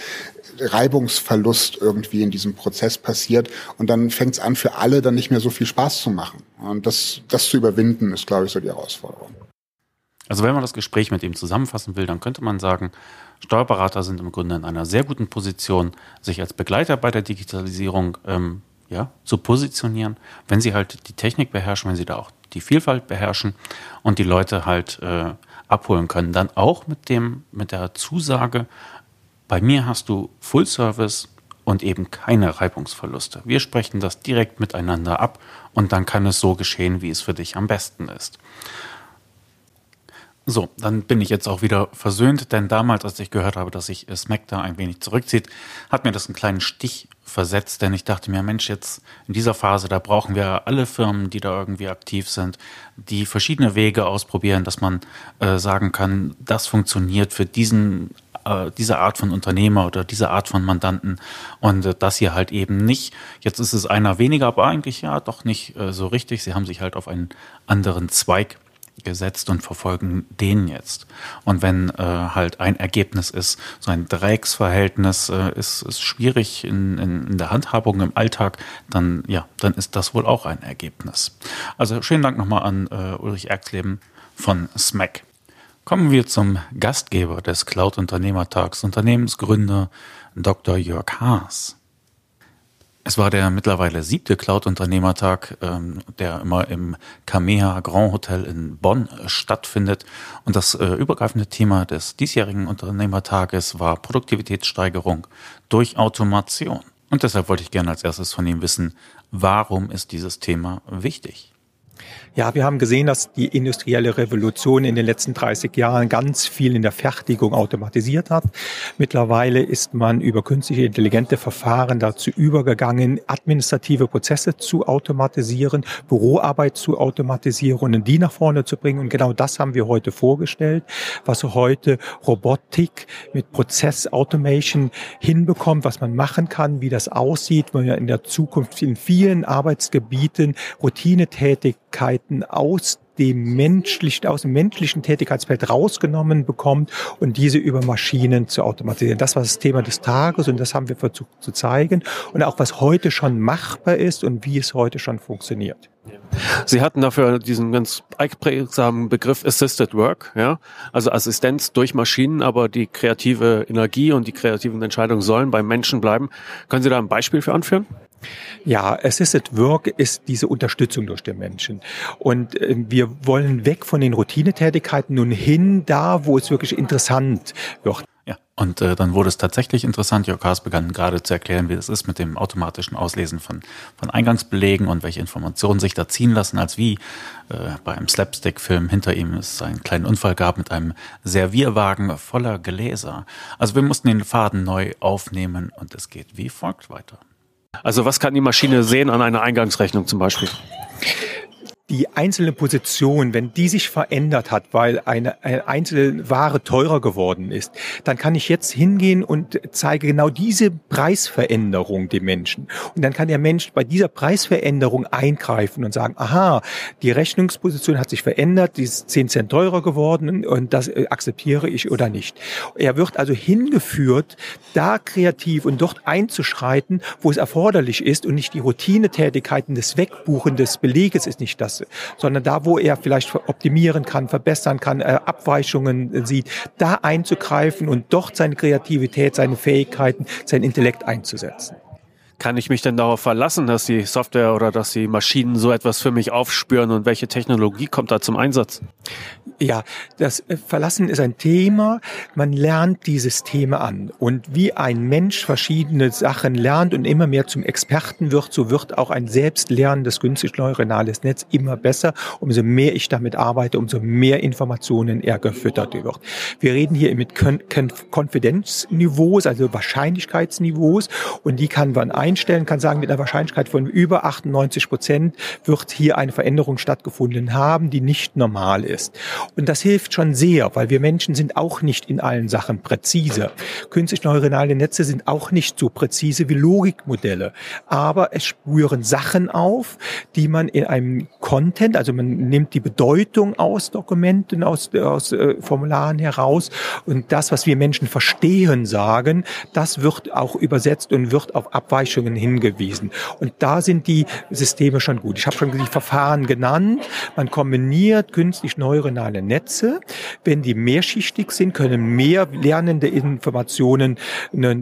Reibungsverlust irgendwie in diesem Prozess passiert und dann fängt es an, für alle dann nicht mehr so viel Spaß zu machen. Und das, das zu überwinden, ist, glaube ich, so die Herausforderung. Also wenn man das Gespräch mit ihm zusammenfassen will, dann könnte man sagen, Steuerberater sind im Grunde in einer sehr guten Position, sich als Begleiter bei der Digitalisierung ähm, ja, zu positionieren, wenn sie halt die Technik beherrschen, wenn sie da auch die Vielfalt beherrschen und die Leute halt äh, abholen können. Dann auch mit dem, mit der Zusage, bei mir hast du Full Service und eben keine Reibungsverluste. Wir sprechen das direkt miteinander ab und dann kann es so geschehen, wie es für dich am besten ist. So, dann bin ich jetzt auch wieder versöhnt, denn damals, als ich gehört habe, dass sich Smack da ein wenig zurückzieht, hat mir das einen kleinen Stich versetzt, denn ich dachte mir, Mensch, jetzt in dieser Phase, da brauchen wir alle Firmen, die da irgendwie aktiv sind, die verschiedene Wege ausprobieren, dass man äh, sagen kann, das funktioniert für diesen äh, diese Art von Unternehmer oder diese Art von Mandanten und äh, das hier halt eben nicht. Jetzt ist es einer weniger, aber eigentlich ja doch nicht äh, so richtig. Sie haben sich halt auf einen anderen Zweig gesetzt und verfolgen den jetzt. Und wenn äh, halt ein Ergebnis ist, so ein Dreiecksverhältnis äh, ist, ist schwierig in, in, in der Handhabung im Alltag, dann ja, dann ist das wohl auch ein Ergebnis. Also schönen Dank nochmal an äh, Ulrich Erxleben von SMAC. Kommen wir zum Gastgeber des Cloud-Unternehmertags, Unternehmensgründer Dr. Jörg Haas. Es war der mittlerweile siebte Cloud-Unternehmertag, ähm, der immer im Kamea Grand Hotel in Bonn stattfindet. Und das äh, übergreifende Thema des diesjährigen Unternehmertages war Produktivitätssteigerung durch Automation. Und deshalb wollte ich gerne als erstes von ihm wissen, warum ist dieses Thema wichtig? Ja, wir haben gesehen, dass die industrielle Revolution in den letzten 30 Jahren ganz viel in der Fertigung automatisiert hat. Mittlerweile ist man über künstliche intelligente Verfahren dazu übergegangen, administrative Prozesse zu automatisieren, Büroarbeit zu automatisieren und die nach vorne zu bringen. Und genau das haben wir heute vorgestellt, was heute Robotik mit Prozessautomation hinbekommt, was man machen kann, wie das aussieht, man ja in der Zukunft in vielen Arbeitsgebieten Routinetätig Tätigkeiten aus dem menschlichen, aus dem menschlichen Tätigkeitsfeld rausgenommen bekommt und diese über Maschinen zu automatisieren. Das war das Thema des Tages und das haben wir versucht zu zeigen und auch was heute schon machbar ist und wie es heute schon funktioniert. Sie hatten dafür diesen ganz einprägsamen Begriff Assisted Work, ja, also Assistenz durch Maschinen, aber die kreative Energie und die kreativen Entscheidungen sollen beim Menschen bleiben. Können Sie da ein Beispiel für anführen? Ja, Assisted Work ist diese Unterstützung durch den Menschen. Und äh, wir wollen weg von den Routinetätigkeiten nun hin da, wo es wirklich interessant wird. Ja, und äh, dann wurde es tatsächlich interessant. Jörg Haas begann gerade zu erklären, wie es ist mit dem automatischen Auslesen von, von Eingangsbelegen und welche Informationen sich da ziehen lassen, als wie äh, bei einem Slapstick-Film hinter ihm es einen kleinen Unfall gab mit einem Servierwagen voller Gläser. Also wir mussten den Faden neu aufnehmen und es geht wie folgt weiter. Also was kann die Maschine sehen an einer Eingangsrechnung zum Beispiel? Die einzelne Position, wenn die sich verändert hat, weil eine, eine einzelne Ware teurer geworden ist, dann kann ich jetzt hingehen und zeige genau diese Preisveränderung dem Menschen. Und dann kann der Mensch bei dieser Preisveränderung eingreifen und sagen, aha, die Rechnungsposition hat sich verändert, die ist 10 Cent teurer geworden und das äh, akzeptiere ich oder nicht. Er wird also hingeführt, da kreativ und dort einzuschreiten, wo es erforderlich ist und nicht die Routinetätigkeiten des Wegbuchen des Beleges ist nicht das, sondern da, wo er vielleicht optimieren kann, verbessern kann, äh, Abweichungen sieht, da einzugreifen und dort seine Kreativität, seine Fähigkeiten, sein Intellekt einzusetzen. Kann ich mich denn darauf verlassen, dass die Software oder dass die Maschinen so etwas für mich aufspüren und welche Technologie kommt da zum Einsatz? Ja, das äh, Verlassen ist ein Thema. Man lernt die Systeme an. Und wie ein Mensch verschiedene Sachen lernt und immer mehr zum Experten wird, so wird auch ein selbstlernendes günstig neuronales Netz immer besser. Umso mehr ich damit arbeite, umso mehr Informationen er gefüttert wird. Wir reden hier mit Konfidenzniveaus, also Wahrscheinlichkeitsniveaus. Und die kann man einstellen, kann sagen, mit einer Wahrscheinlichkeit von über 98 Prozent wird hier eine Veränderung stattgefunden haben, die nicht normal ist. Und das hilft schon sehr, weil wir Menschen sind auch nicht in allen Sachen präzise. Künstlich neuronale Netze sind auch nicht so präzise wie Logikmodelle. Aber es spüren Sachen auf, die man in einem Content, also man nimmt die Bedeutung aus Dokumenten, aus, aus äh, Formularen heraus und das, was wir Menschen verstehen, sagen, das wird auch übersetzt und wird auf Abweichungen hingewiesen. Und da sind die Systeme schon gut. Ich habe schon die Verfahren genannt. Man kombiniert künstlich neuronale Netze. Wenn die mehrschichtig sind, können mehr lernende Informationen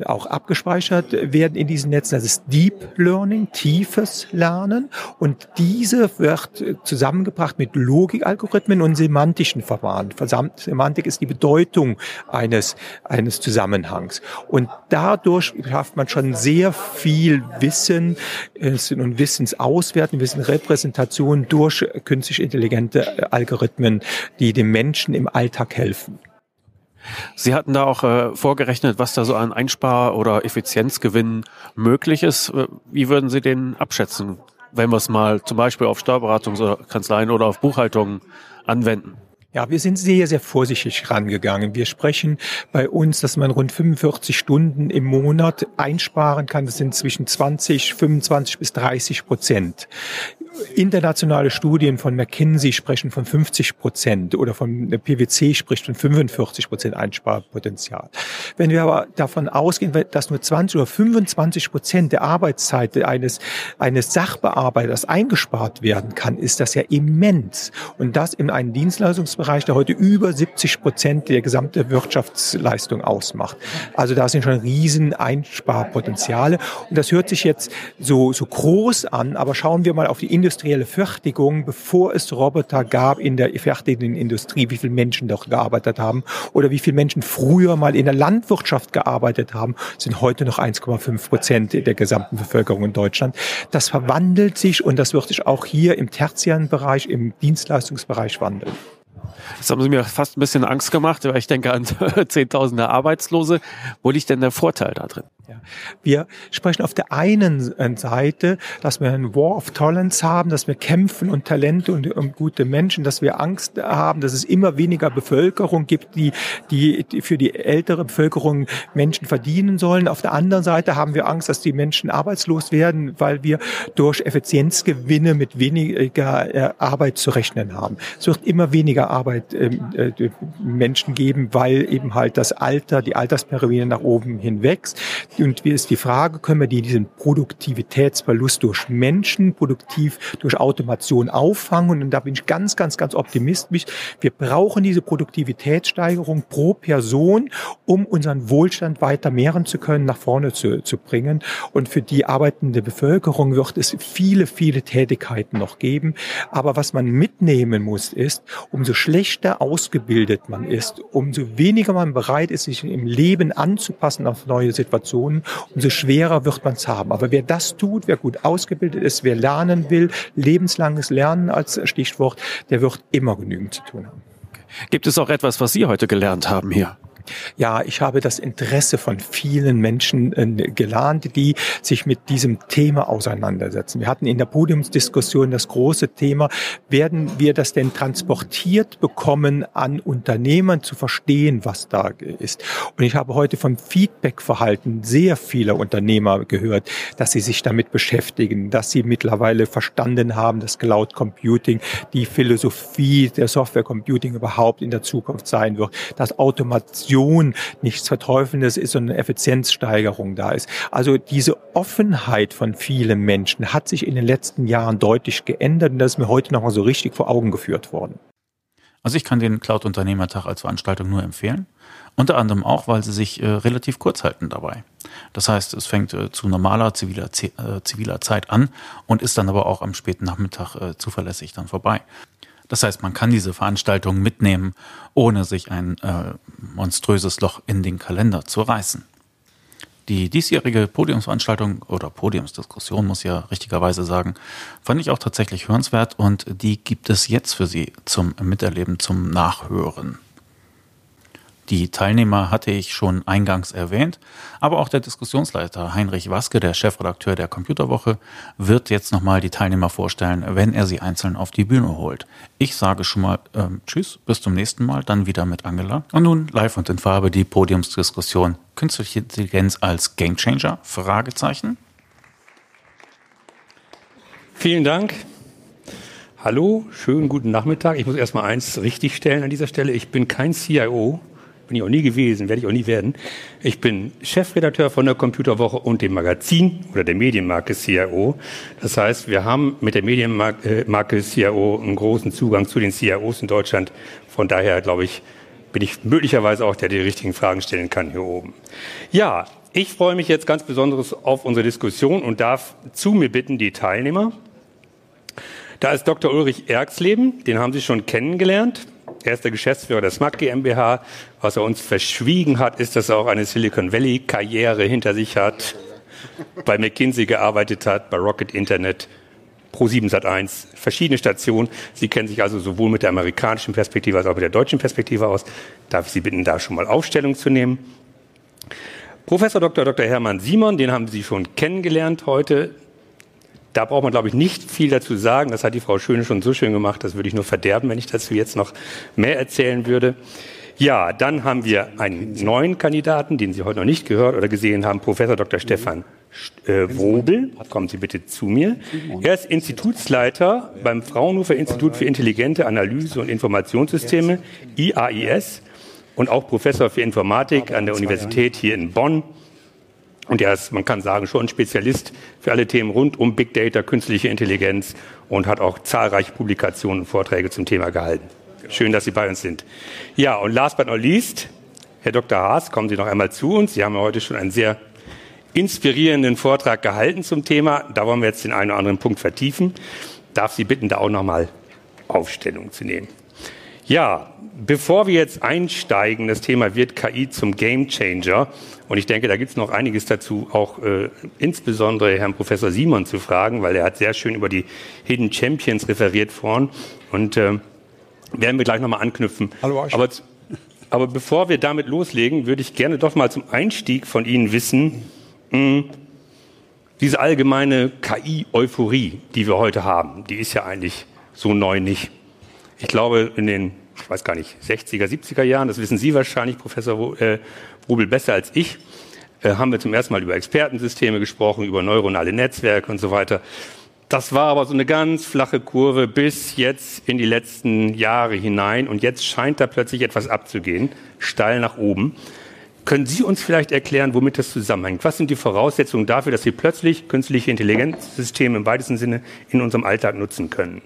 auch abgespeichert werden in diesen Netzen. Das ist Deep Learning, tiefes Lernen. Und diese wird zusammengebracht mit Logikalgorithmen und semantischen Verfahren. Semantik ist die Bedeutung eines, eines Zusammenhangs. Und dadurch schafft man schon sehr viel Wissen und Wissensauswerten, Wissensrepräsentation durch künstlich intelligente Algorithmen, die dem Menschen im Alltag helfen. Sie hatten da auch äh, vorgerechnet, was da so an Einspar- oder Effizienzgewinn möglich ist. Äh, wie würden Sie den abschätzen, wenn wir es mal zum Beispiel auf Steuerberatungskanzleien oder auf Buchhaltungen anwenden? Ja, wir sind sehr, sehr vorsichtig rangegangen. Wir sprechen bei uns, dass man rund 45 Stunden im Monat einsparen kann. Das sind zwischen 20, 25 bis 30 Prozent. Internationale Studien von McKinsey sprechen von 50 Prozent oder von der PwC spricht von 45 Prozent Einsparpotenzial. Wenn wir aber davon ausgehen, dass nur 20 oder 25 Prozent der Arbeitszeit eines, eines Sachbearbeiters eingespart werden kann, ist das ja immens. Und das in einem Dienstleistungsbereich, der heute über 70 Prozent der gesamten Wirtschaftsleistung ausmacht. Also da sind schon riesen Einsparpotenziale. Und das hört sich jetzt so, so groß an, aber schauen wir mal auf die industrielle Fertigung, bevor es Roboter gab in der fertigenden Industrie, wie viele Menschen dort gearbeitet haben oder wie viele Menschen früher mal in der Landwirtschaft gearbeitet haben, sind heute noch 1,5 Prozent der gesamten Bevölkerung in Deutschland. Das verwandelt sich und das wird sich auch hier im tertiären Bereich, im Dienstleistungsbereich wandeln. Jetzt haben Sie mir fast ein bisschen Angst gemacht, weil ich denke an Zehntausende Arbeitslose. Wo liegt denn der Vorteil da drin? Ja. Wir sprechen auf der einen äh, Seite, dass wir ein War of Talents haben, dass wir kämpfen und Talente und, und gute Menschen, dass wir Angst haben, dass es immer weniger Bevölkerung gibt, die, die, die für die ältere Bevölkerung Menschen verdienen sollen. Auf der anderen Seite haben wir Angst, dass die Menschen arbeitslos werden, weil wir durch Effizienzgewinne mit weniger äh, Arbeit zu rechnen haben. Es wird immer weniger Arbeit ähm, äh, Menschen geben, weil eben halt das Alter, die Alterspyramide nach oben hin wächst. Und wie ist die Frage, können wir diesen Produktivitätsverlust durch Menschen, produktiv durch Automation auffangen? Und da bin ich ganz, ganz, ganz optimistisch. Wir brauchen diese Produktivitätssteigerung pro Person, um unseren Wohlstand weiter mehren zu können, nach vorne zu, zu bringen. Und für die arbeitende Bevölkerung wird es viele, viele Tätigkeiten noch geben. Aber was man mitnehmen muss, ist, umso schlechter ausgebildet man ist, umso weniger man bereit ist, sich im Leben anzupassen auf neue Situationen, Situationen, umso schwerer wird man es haben. Aber wer das tut, wer gut ausgebildet ist, wer lernen will, lebenslanges Lernen als Stichwort, der wird immer genügend zu tun haben. Gibt es auch etwas, was Sie heute gelernt haben hier? Ja, ich habe das Interesse von vielen Menschen äh, gelernt, die sich mit diesem Thema auseinandersetzen. Wir hatten in der Podiumsdiskussion das große Thema, werden wir das denn transportiert bekommen an Unternehmern zu verstehen, was da ist. Und ich habe heute vom Feedbackverhalten sehr vieler Unternehmer gehört, dass sie sich damit beschäftigen, dass sie mittlerweile verstanden haben, dass Cloud Computing die Philosophie der Software Computing überhaupt in der Zukunft sein wird, dass Automation nichts Verteufelndes ist, sondern Effizienzsteigerung da ist. Also diese Offenheit von vielen Menschen hat sich in den letzten Jahren deutlich geändert und das ist mir heute nochmal so richtig vor Augen geführt worden. Also ich kann den Cloud-Unternehmertag als Veranstaltung nur empfehlen. Unter anderem auch, weil sie sich äh, relativ kurz halten dabei. Das heißt, es fängt äh, zu normaler ziviler, äh, ziviler Zeit an und ist dann aber auch am späten Nachmittag äh, zuverlässig dann vorbei. Das heißt, man kann diese Veranstaltung mitnehmen, ohne sich ein äh, monströses Loch in den Kalender zu reißen. Die diesjährige Podiumsveranstaltung oder Podiumsdiskussion, muss ja richtigerweise sagen, fand ich auch tatsächlich hörenswert und die gibt es jetzt für Sie zum Miterleben, zum Nachhören. Die Teilnehmer hatte ich schon eingangs erwähnt, aber auch der Diskussionsleiter Heinrich Waske, der Chefredakteur der Computerwoche, wird jetzt nochmal die Teilnehmer vorstellen, wenn er sie einzeln auf die Bühne holt. Ich sage schon mal ähm, Tschüss, bis zum nächsten Mal, dann wieder mit Angela. Und nun live und in Farbe die Podiumsdiskussion Künstliche Intelligenz als Gamechanger? Fragezeichen. Vielen Dank. Hallo, schönen guten Nachmittag. Ich muss erstmal eins richtigstellen an dieser Stelle. Ich bin kein CIO, bin ich auch nie gewesen, werde ich auch nie werden. Ich bin Chefredakteur von der Computerwoche und dem Magazin oder der Medienmarke CIO. Das heißt, wir haben mit der Medienmarke CIO einen großen Zugang zu den CIOs in Deutschland. Von daher, glaube ich, bin ich möglicherweise auch der, der die richtigen Fragen stellen kann hier oben. Ja, ich freue mich jetzt ganz besonders auf unsere Diskussion und darf zu mir bitten die Teilnehmer. Da ist Dr. Ulrich Erxleben, den haben Sie schon kennengelernt. Er ist der Geschäftsführer der Smart GmbH. Was er uns verschwiegen hat, ist, dass er auch eine Silicon Valley Karriere hinter sich hat, bei McKinsey gearbeitet hat, bei Rocket Internet, Pro7 Sat1, verschiedene Stationen. Sie kennen sich also sowohl mit der amerikanischen Perspektive als auch mit der deutschen Perspektive aus. Darf ich Sie bitten, da schon mal Aufstellung zu nehmen? Professor Dr. Dr. Hermann Simon, den haben Sie schon kennengelernt heute. Da braucht man, glaube ich, nicht viel dazu sagen. Das hat die Frau Schöne schon so schön gemacht. Das würde ich nur verderben, wenn ich dazu jetzt noch mehr erzählen würde. Ja, dann haben wir einen neuen Kandidaten, den Sie heute noch nicht gehört oder gesehen haben, Professor Dr. Stefan äh, Wobel. Kommen Sie bitte zu mir. Er ist Institutsleiter beim Fraunhofer Institut für intelligente Analyse und Informationssysteme, IAIS, und auch Professor für Informatik an der Universität hier in Bonn. Und er ist, man kann sagen, schon Spezialist für alle Themen rund um Big Data, künstliche Intelligenz und hat auch zahlreiche Publikationen und Vorträge zum Thema gehalten. Schön, dass Sie bei uns sind. Ja, und last but not least, Herr Dr. Haas, kommen Sie noch einmal zu uns. Sie haben heute schon einen sehr inspirierenden Vortrag gehalten zum Thema. Da wollen wir jetzt den einen oder anderen Punkt vertiefen. Darf Sie bitten, da auch noch mal Aufstellung zu nehmen. Ja, bevor wir jetzt einsteigen, das Thema wird KI zum Gamechanger. Und ich denke, da gibt es noch einiges dazu, auch äh, insbesondere Herrn Professor Simon zu fragen, weil er hat sehr schön über die Hidden Champions referiert vorhin. Und äh, werden wir gleich nochmal anknüpfen. Hallo, aber, aber bevor wir damit loslegen, würde ich gerne doch mal zum Einstieg von Ihnen wissen, mh, hm, diese allgemeine KI-Euphorie, die wir heute haben, die ist ja eigentlich so neu nicht. Ich glaube, in den, ich weiß gar nicht, 60er, 70er Jahren, das wissen Sie wahrscheinlich, Professor äh, Rubel, besser als ich, äh, haben wir zum ersten Mal über Expertensysteme gesprochen, über neuronale Netzwerke und so weiter. Das war aber so eine ganz flache Kurve bis jetzt in die letzten Jahre hinein und jetzt scheint da plötzlich etwas abzugehen, steil nach oben. Können Sie uns vielleicht erklären, womit das zusammenhängt? Was sind die Voraussetzungen dafür, dass wir plötzlich künstliche Intelligenzsysteme im weitesten Sinne in unserem Alltag nutzen können?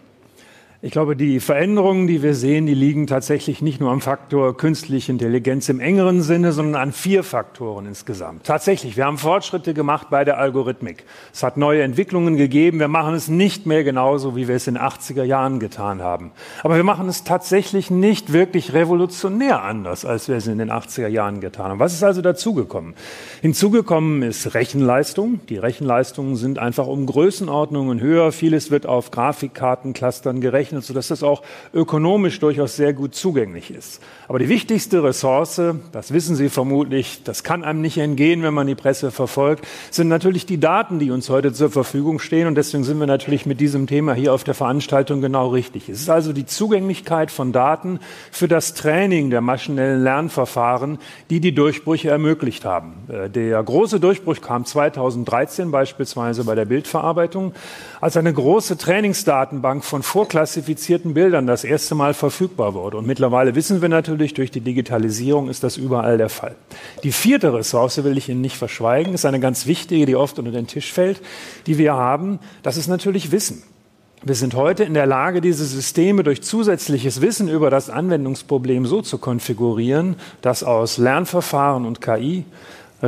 Ich glaube, die Veränderungen, die wir sehen, die liegen tatsächlich nicht nur am Faktor künstliche Intelligenz im engeren Sinne, sondern an vier Faktoren insgesamt. Tatsächlich, wir haben Fortschritte gemacht bei der Algorithmik. Es hat neue Entwicklungen gegeben. Wir machen es nicht mehr genauso, wie wir es in den 80er Jahren getan haben. Aber wir machen es tatsächlich nicht wirklich revolutionär anders, als wir es in den 80er Jahren getan haben. Was ist also dazugekommen? Hinzugekommen ist Rechenleistung. Die Rechenleistungen sind einfach um Größenordnungen höher. Vieles wird auf Grafikkartenclustern gerechnet berechnet, sodass das auch ökonomisch durchaus sehr gut zugänglich ist. Aber die wichtigste Ressource, das wissen Sie vermutlich, das kann einem nicht entgehen, wenn man die Presse verfolgt, sind natürlich die Daten, die uns heute zur Verfügung stehen. Und deswegen sind wir natürlich mit diesem Thema hier auf der Veranstaltung genau richtig. Es ist also die Zugänglichkeit von Daten für das Training der maschinellen Lernverfahren, die die Durchbrüche ermöglicht haben. Äh, der große Durchbruch kam 2013 beispielsweise bei der Bildverarbeitung, als eine große Trainingsdatenbank von vorklassifizierten Bildern das erste Mal verfügbar wurde. Und mittlerweile wissen wir natürlich durch die Digitalisierung ist das überall der Fall. Die vierte Ressource will ich Ihnen nicht verschweigen, ist eine ganz wichtige, die oft unter den Tisch fällt, die wir haben. Das ist natürlich Wissen. Wir sind heute in der Lage, diese Systeme durch zusätzliches Wissen über das Anwendungsproblem so zu konfigurieren, dass aus Lernverfahren und KI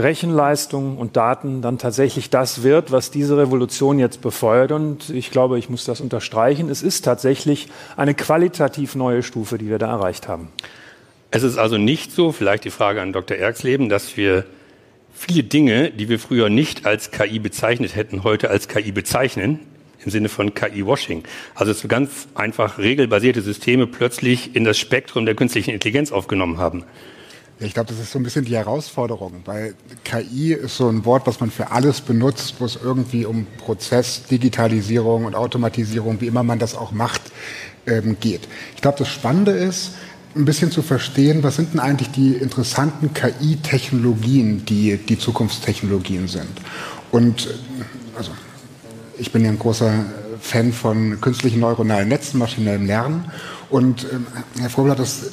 Rechenleistung und Daten dann tatsächlich das wird, was diese Revolution jetzt befeuert. Und ich glaube, ich muss das unterstreichen. Es ist tatsächlich eine qualitativ neue Stufe, die wir da erreicht haben. Es ist also nicht so, vielleicht die Frage an Dr. Erxleben, dass wir viele Dinge, die wir früher nicht als KI bezeichnet hätten, heute als KI bezeichnen, im Sinne von KI-Washing. Also dass wir ganz einfach regelbasierte Systeme plötzlich in das Spektrum der künstlichen Intelligenz aufgenommen haben. Ich glaube, das ist so ein bisschen die Herausforderung, weil KI ist so ein Wort, was man für alles benutzt, wo es irgendwie um Prozess, Digitalisierung und Automatisierung, wie immer man das auch macht, ähm, geht. Ich glaube, das Spannende ist, ein bisschen zu verstehen, was sind denn eigentlich die interessanten KI-Technologien, die die Zukunftstechnologien sind. Und also, ich bin ja ein großer Fan von künstlichen neuronalen Netzen, maschinellem Lernen. Und ähm, Herr Frobel hat das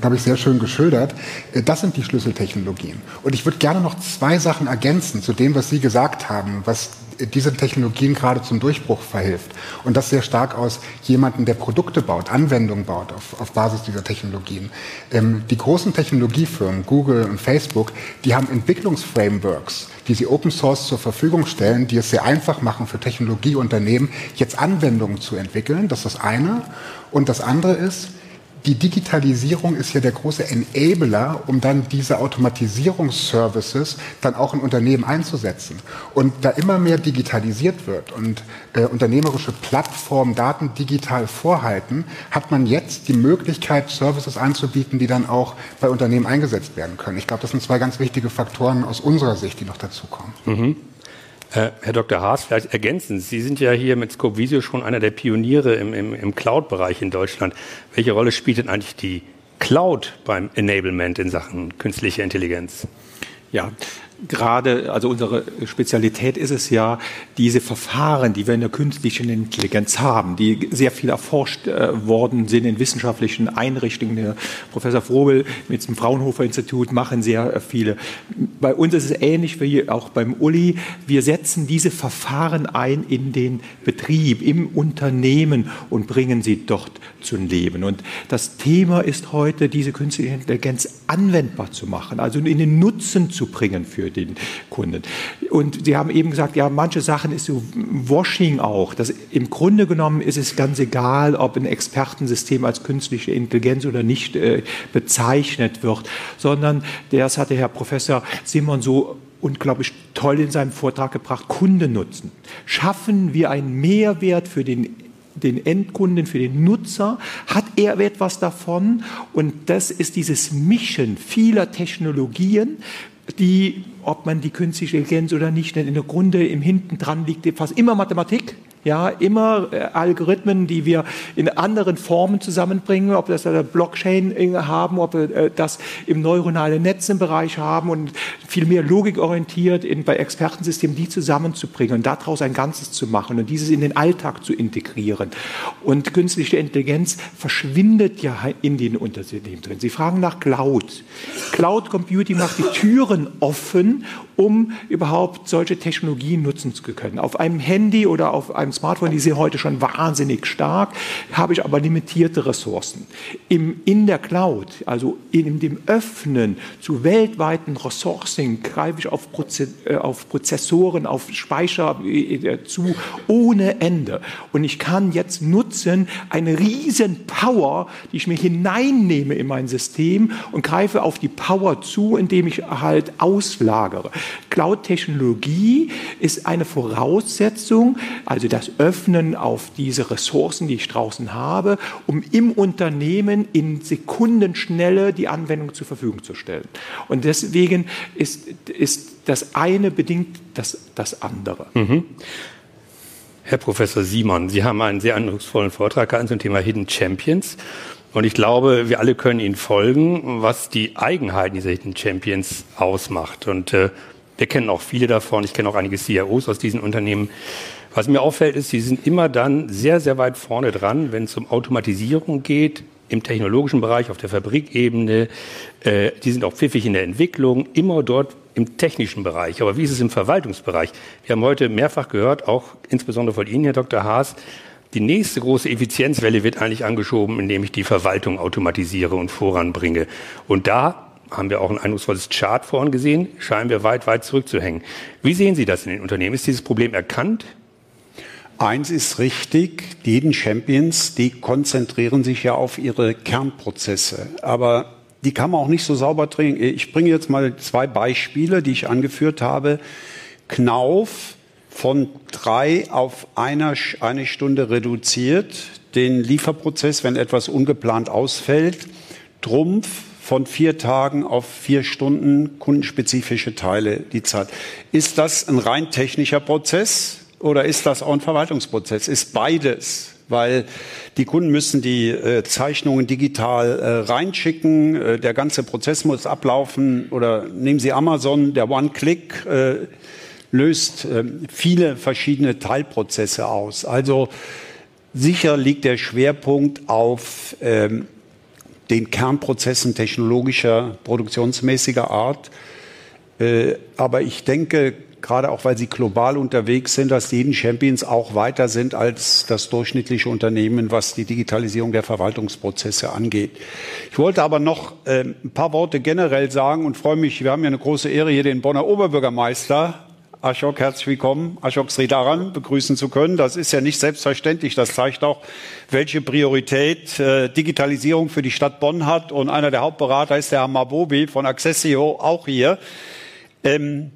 glaube ich, sehr schön geschildert. Äh, das sind die Schlüsseltechnologien. Und ich würde gerne noch zwei Sachen ergänzen zu dem, was Sie gesagt haben, was diese Technologien gerade zum Durchbruch verhilft. Und das sehr stark aus jemandem, der Produkte baut, Anwendungen baut auf, auf Basis dieser Technologien. Ähm, die großen Technologiefirmen, Google und Facebook, die haben Entwicklungsframeworks, die sie Open Source zur Verfügung stellen, die es sehr einfach machen für Technologieunternehmen, jetzt Anwendungen zu entwickeln. Das ist das eine. Und das andere ist, die Digitalisierung ist ja der große Enabler, um dann diese Automatisierungsservices dann auch in Unternehmen einzusetzen. Und da immer mehr digitalisiert wird und äh, unternehmerische Plattformen Daten digital vorhalten, hat man jetzt die Möglichkeit, Services anzubieten, die dann auch bei Unternehmen eingesetzt werden können. Ich glaube, das sind zwei ganz wichtige Faktoren aus unserer Sicht, die noch dazukommen. Mhm. Äh, Herr Dr. Haas, vielleicht ergänzen Sie sind ja hier mit Scope Visio schon einer der Pioniere im, im, im Cloud-Bereich in Deutschland. Welche Rolle spielt denn eigentlich die Cloud beim Enablement in Sachen künstliche Intelligenz? Ja, gerade, also unsere Spezialität ist es ja, diese Verfahren, die wir in der künstlichen Intelligenz haben, die sehr viel erforscht äh, worden sind in wissenschaftlichen Einrichtungen. Der Professor Frobel mit dem Fraunhofer Institut machen sehr äh, viele. Bei uns ist es ähnlich wie auch beim Uli. Wir setzen diese Verfahren ein in den Betrieb, im Unternehmen und bringen sie dort zum Leben. Und das Thema ist heute, diese künstliche Intelligenz anwendbar zu machen, also in den Nutzen zu bringen für für den Kunden. Und Sie haben eben gesagt, ja, manche Sachen ist so Washing auch. Das, Im Grunde genommen ist es ganz egal, ob ein Expertensystem als künstliche Intelligenz oder nicht äh, bezeichnet wird, sondern das hatte Herr Professor Simon so unglaublich toll in seinem Vortrag gebracht, Kundennutzen. Schaffen wir einen Mehrwert für den den Endkunden, für den Nutzer, hat er etwas davon. Und das ist dieses Mischen vieler Technologien die, ob man die künstliche Intelligenz oder nicht, denn in der Grunde im Hinten dran liegt fast immer Mathematik. Ja, immer äh, Algorithmen, die wir in anderen Formen zusammenbringen, ob das Blockchain haben, ob wir äh, das im neuronalen Netz im Bereich haben und viel mehr logikorientiert in, bei Expertensystemen, die zusammenzubringen und daraus ein Ganzes zu machen und dieses in den Alltag zu integrieren. Und künstliche Intelligenz verschwindet ja in den Unternehmen drin. Sie fragen nach Cloud. Cloud Computing macht die Türen offen, um überhaupt solche Technologien nutzen zu können. Auf einem Handy oder auf einem Smartphone, die sind heute schon wahnsinnig stark, habe ich aber limitierte Ressourcen. Im, in der Cloud, also in dem Öffnen zu weltweiten Ressourcen, greife ich auf, Proze äh, auf Prozessoren, auf Speicher äh, zu ohne Ende. Und ich kann jetzt nutzen eine riesen Power, die ich mir hineinnehme in mein System und greife auf die Power zu, indem ich halt auslagere. Cloud-Technologie ist eine Voraussetzung, also das Öffnen auf diese Ressourcen, die ich draußen habe, um im Unternehmen in Sekundenschnelle die Anwendung zur Verfügung zu stellen. Und deswegen ist, ist das eine bedingt das, das andere. Mhm. Herr Professor Simon, Sie haben einen sehr eindrucksvollen Vortrag gehalten zum Thema Hidden Champions. Und ich glaube, wir alle können Ihnen folgen, was die Eigenheiten dieser Hidden Champions ausmacht. Und äh, wir kennen auch viele davon. Ich kenne auch einige CIOs aus diesen Unternehmen. Was mir auffällt, ist, sie sind immer dann sehr, sehr weit vorne dran, wenn es um Automatisierung geht, im technologischen Bereich, auf der Fabrikebene. Äh, die sind auch pfiffig in der Entwicklung, immer dort im technischen Bereich. Aber wie ist es im Verwaltungsbereich? Wir haben heute mehrfach gehört, auch insbesondere von Ihnen, Herr Dr. Haas, die nächste große Effizienzwelle wird eigentlich angeschoben, indem ich die Verwaltung automatisiere und voranbringe. Und da haben wir auch ein eindrucksvolles Chart vorhin gesehen, scheinen wir weit, weit zurückzuhängen. Wie sehen Sie das in den Unternehmen? Ist dieses Problem erkannt? Eins ist richtig, die Hidden Champions, die konzentrieren sich ja auf ihre Kernprozesse. Aber die kann man auch nicht so sauber drehen. Ich bringe jetzt mal zwei Beispiele, die ich angeführt habe. Knauf von drei auf einer, eine Stunde reduziert, den Lieferprozess, wenn etwas ungeplant ausfällt. Trumpf von vier Tagen auf vier Stunden kundenspezifische Teile die Zeit. Ist das ein rein technischer Prozess? Oder ist das auch ein Verwaltungsprozess? Ist beides, weil die Kunden müssen die äh, Zeichnungen digital äh, reinschicken, äh, der ganze Prozess muss ablaufen oder nehmen Sie Amazon, der One-Click äh, löst äh, viele verschiedene Teilprozesse aus. Also sicher liegt der Schwerpunkt auf ähm, den Kernprozessen technologischer, produktionsmäßiger Art. Äh, aber ich denke, gerade auch weil sie global unterwegs sind, dass die Hidden Champions auch weiter sind als das durchschnittliche Unternehmen, was die Digitalisierung der Verwaltungsprozesse angeht. Ich wollte aber noch äh, ein paar Worte generell sagen und freue mich, wir haben ja eine große Ehre, hier den Bonner Oberbürgermeister Ashok, herzlich willkommen, Ashok Sridaran begrüßen zu können. Das ist ja nicht selbstverständlich. Das zeigt auch, welche Priorität äh, Digitalisierung für die Stadt Bonn hat. Und einer der Hauptberater ist der Herr Mabobi von Accessio, auch hier. Ähm,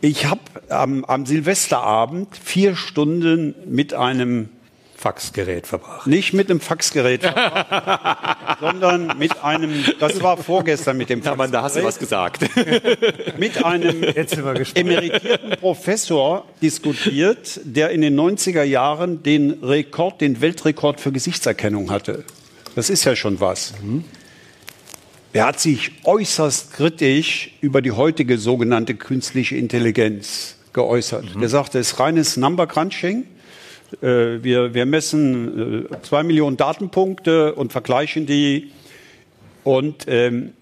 ich habe am, am Silvesterabend vier Stunden mit einem Faxgerät verbracht. Nicht mit einem Faxgerät verbracht, sondern mit einem, das war vorgestern mit dem Faxgerät. Ja, man, da hast du was gesagt. mit einem emeritierten Professor diskutiert, der in den 90er Jahren den Rekord, den Weltrekord für Gesichtserkennung hatte. Das ist ja schon was. Mhm. Er hat sich äußerst kritisch über die heutige sogenannte künstliche Intelligenz geäußert. Mhm. Er sagte, es ist reines Number Crunching. Äh, wir, wir messen äh, zwei Millionen Datenpunkte und vergleichen die. Und ähm,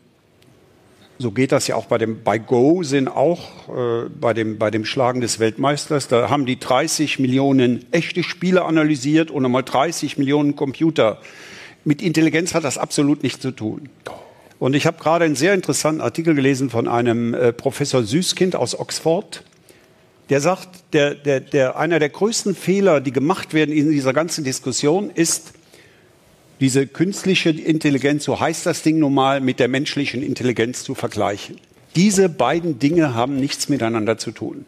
so geht das ja auch bei dem bei Go sind auch äh, bei dem bei dem Schlagen des Weltmeisters. Da haben die 30 Millionen echte Spiele analysiert und nochmal 30 Millionen Computer. Mit Intelligenz hat das absolut nichts zu tun. Und ich habe gerade einen sehr interessanten Artikel gelesen von einem äh, Professor Süßkind aus Oxford. Der sagt, der, der, der, einer der größten Fehler, die gemacht werden in dieser ganzen Diskussion, ist, diese künstliche Intelligenz, so heißt das Ding nun mal, mit der menschlichen Intelligenz zu vergleichen. Diese beiden Dinge haben nichts miteinander zu tun.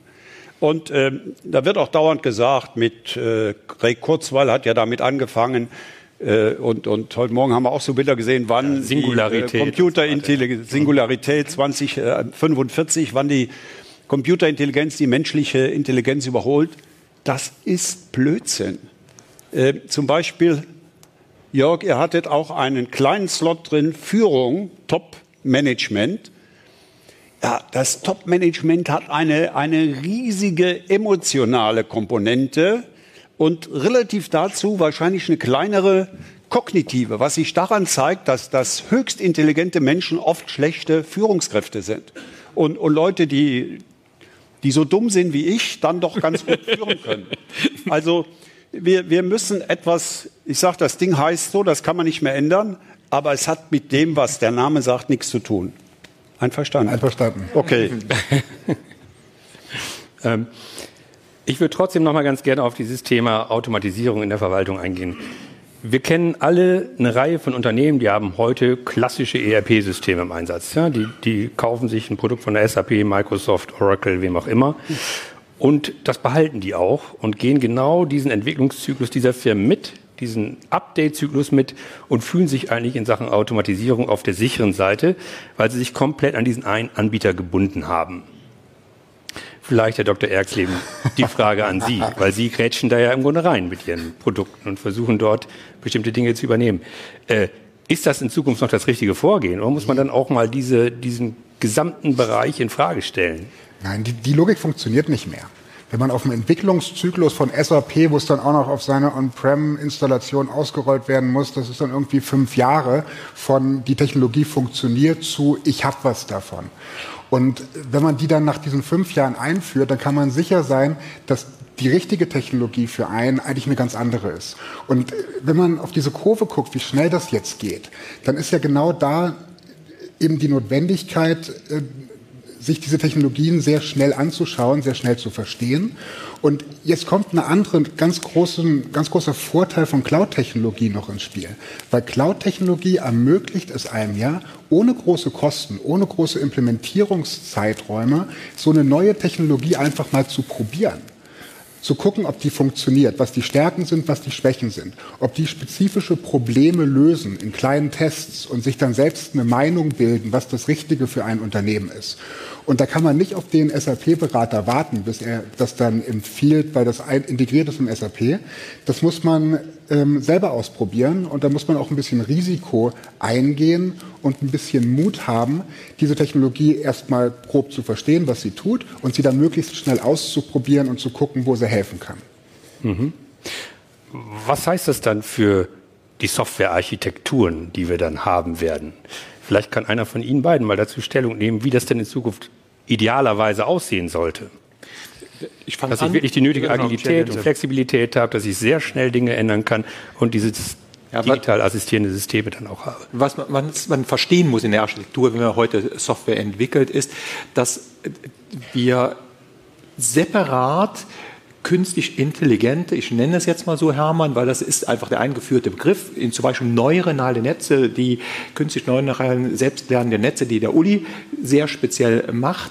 Und äh, da wird auch dauernd gesagt, mit äh, Ray Kurzweil hat ja damit angefangen, und, und heute Morgen haben wir auch so Bilder gesehen, wann Singularität die äh, Computerintelligenz, Singularität 2045, wann die Computerintelligenz die menschliche Intelligenz überholt. Das ist Blödsinn. Äh, zum Beispiel, Jörg, ihr hattet auch einen kleinen Slot drin, Führung, Top-Management. Ja, das Top-Management hat eine, eine riesige emotionale Komponente und relativ dazu wahrscheinlich eine kleinere kognitive, was sich daran zeigt, dass das höchst intelligente Menschen oft schlechte Führungskräfte sind. Und, und Leute, die, die so dumm sind wie ich, dann doch ganz gut führen können. Also wir, wir müssen etwas, ich sage, das Ding heißt so, das kann man nicht mehr ändern, aber es hat mit dem, was der Name sagt, nichts zu tun. Einverstanden. Einverstanden. Okay. ähm, ich würde trotzdem noch mal ganz gerne auf dieses Thema Automatisierung in der Verwaltung eingehen. Wir kennen alle eine Reihe von Unternehmen, die haben heute klassische ERP-Systeme im Einsatz. Ja, die, die kaufen sich ein Produkt von der SAP, Microsoft, Oracle, wem auch immer. Und das behalten die auch und gehen genau diesen Entwicklungszyklus dieser Firmen mit, diesen Update-Zyklus mit und fühlen sich eigentlich in Sachen Automatisierung auf der sicheren Seite, weil sie sich komplett an diesen einen Anbieter gebunden haben. Vielleicht, Herr Dr. Erxleben, die Frage an Sie, weil Sie grätschen da ja im Grunde rein mit Ihren Produkten und versuchen dort bestimmte Dinge zu übernehmen. Äh, ist das in Zukunft noch das richtige Vorgehen oder muss man dann auch mal diese, diesen gesamten Bereich in Frage stellen? Nein, die, die Logik funktioniert nicht mehr. Wenn man auf dem Entwicklungszyklus von SAP, wo es dann auch noch auf seine On-Prem-Installation ausgerollt werden muss, das ist dann irgendwie fünf Jahre von die Technologie funktioniert zu ich habe was davon. Und wenn man die dann nach diesen fünf Jahren einführt, dann kann man sicher sein, dass die richtige Technologie für einen eigentlich eine ganz andere ist. Und wenn man auf diese Kurve guckt, wie schnell das jetzt geht, dann ist ja genau da eben die Notwendigkeit, äh, sich diese Technologien sehr schnell anzuschauen, sehr schnell zu verstehen. Und jetzt kommt eine andere, ganz, großen, ganz großer Vorteil von Cloud-Technologie noch ins Spiel. Weil Cloud-Technologie ermöglicht es einem ja, ohne große Kosten, ohne große Implementierungszeiträume, so eine neue Technologie einfach mal zu probieren zu gucken, ob die funktioniert, was die Stärken sind, was die Schwächen sind, ob die spezifische Probleme lösen in kleinen Tests und sich dann selbst eine Meinung bilden, was das Richtige für ein Unternehmen ist. Und da kann man nicht auf den SAP-Berater warten, bis er das dann empfiehlt, weil das integriert ist im SAP. Das muss man ähm, selber ausprobieren und da muss man auch ein bisschen Risiko eingehen und ein bisschen Mut haben, diese Technologie erstmal grob zu verstehen, was sie tut und sie dann möglichst schnell auszuprobieren und zu gucken, wo sie helfen kann. Mhm. Was heißt das dann für die Softwarearchitekturen, die wir dann haben werden? Vielleicht kann einer von Ihnen beiden mal dazu Stellung nehmen, wie das denn in Zukunft idealerweise aussehen sollte. Ich dass ich wirklich die nötige Agilität und Flexibilität habe, dass ich sehr schnell Dinge ändern kann und dieses ja, digital assistierende Systeme dann auch habe. Was man, was man, verstehen muss in der Architektur, wenn man heute Software entwickelt, ist, dass wir separat künstlich intelligente, ich nenne es jetzt mal so, Hermann, weil das ist einfach der eingeführte Begriff, in zum Beispiel neuronale Netze, die künstlich neuronalen selbstlernende Netze, die der Uli sehr speziell macht,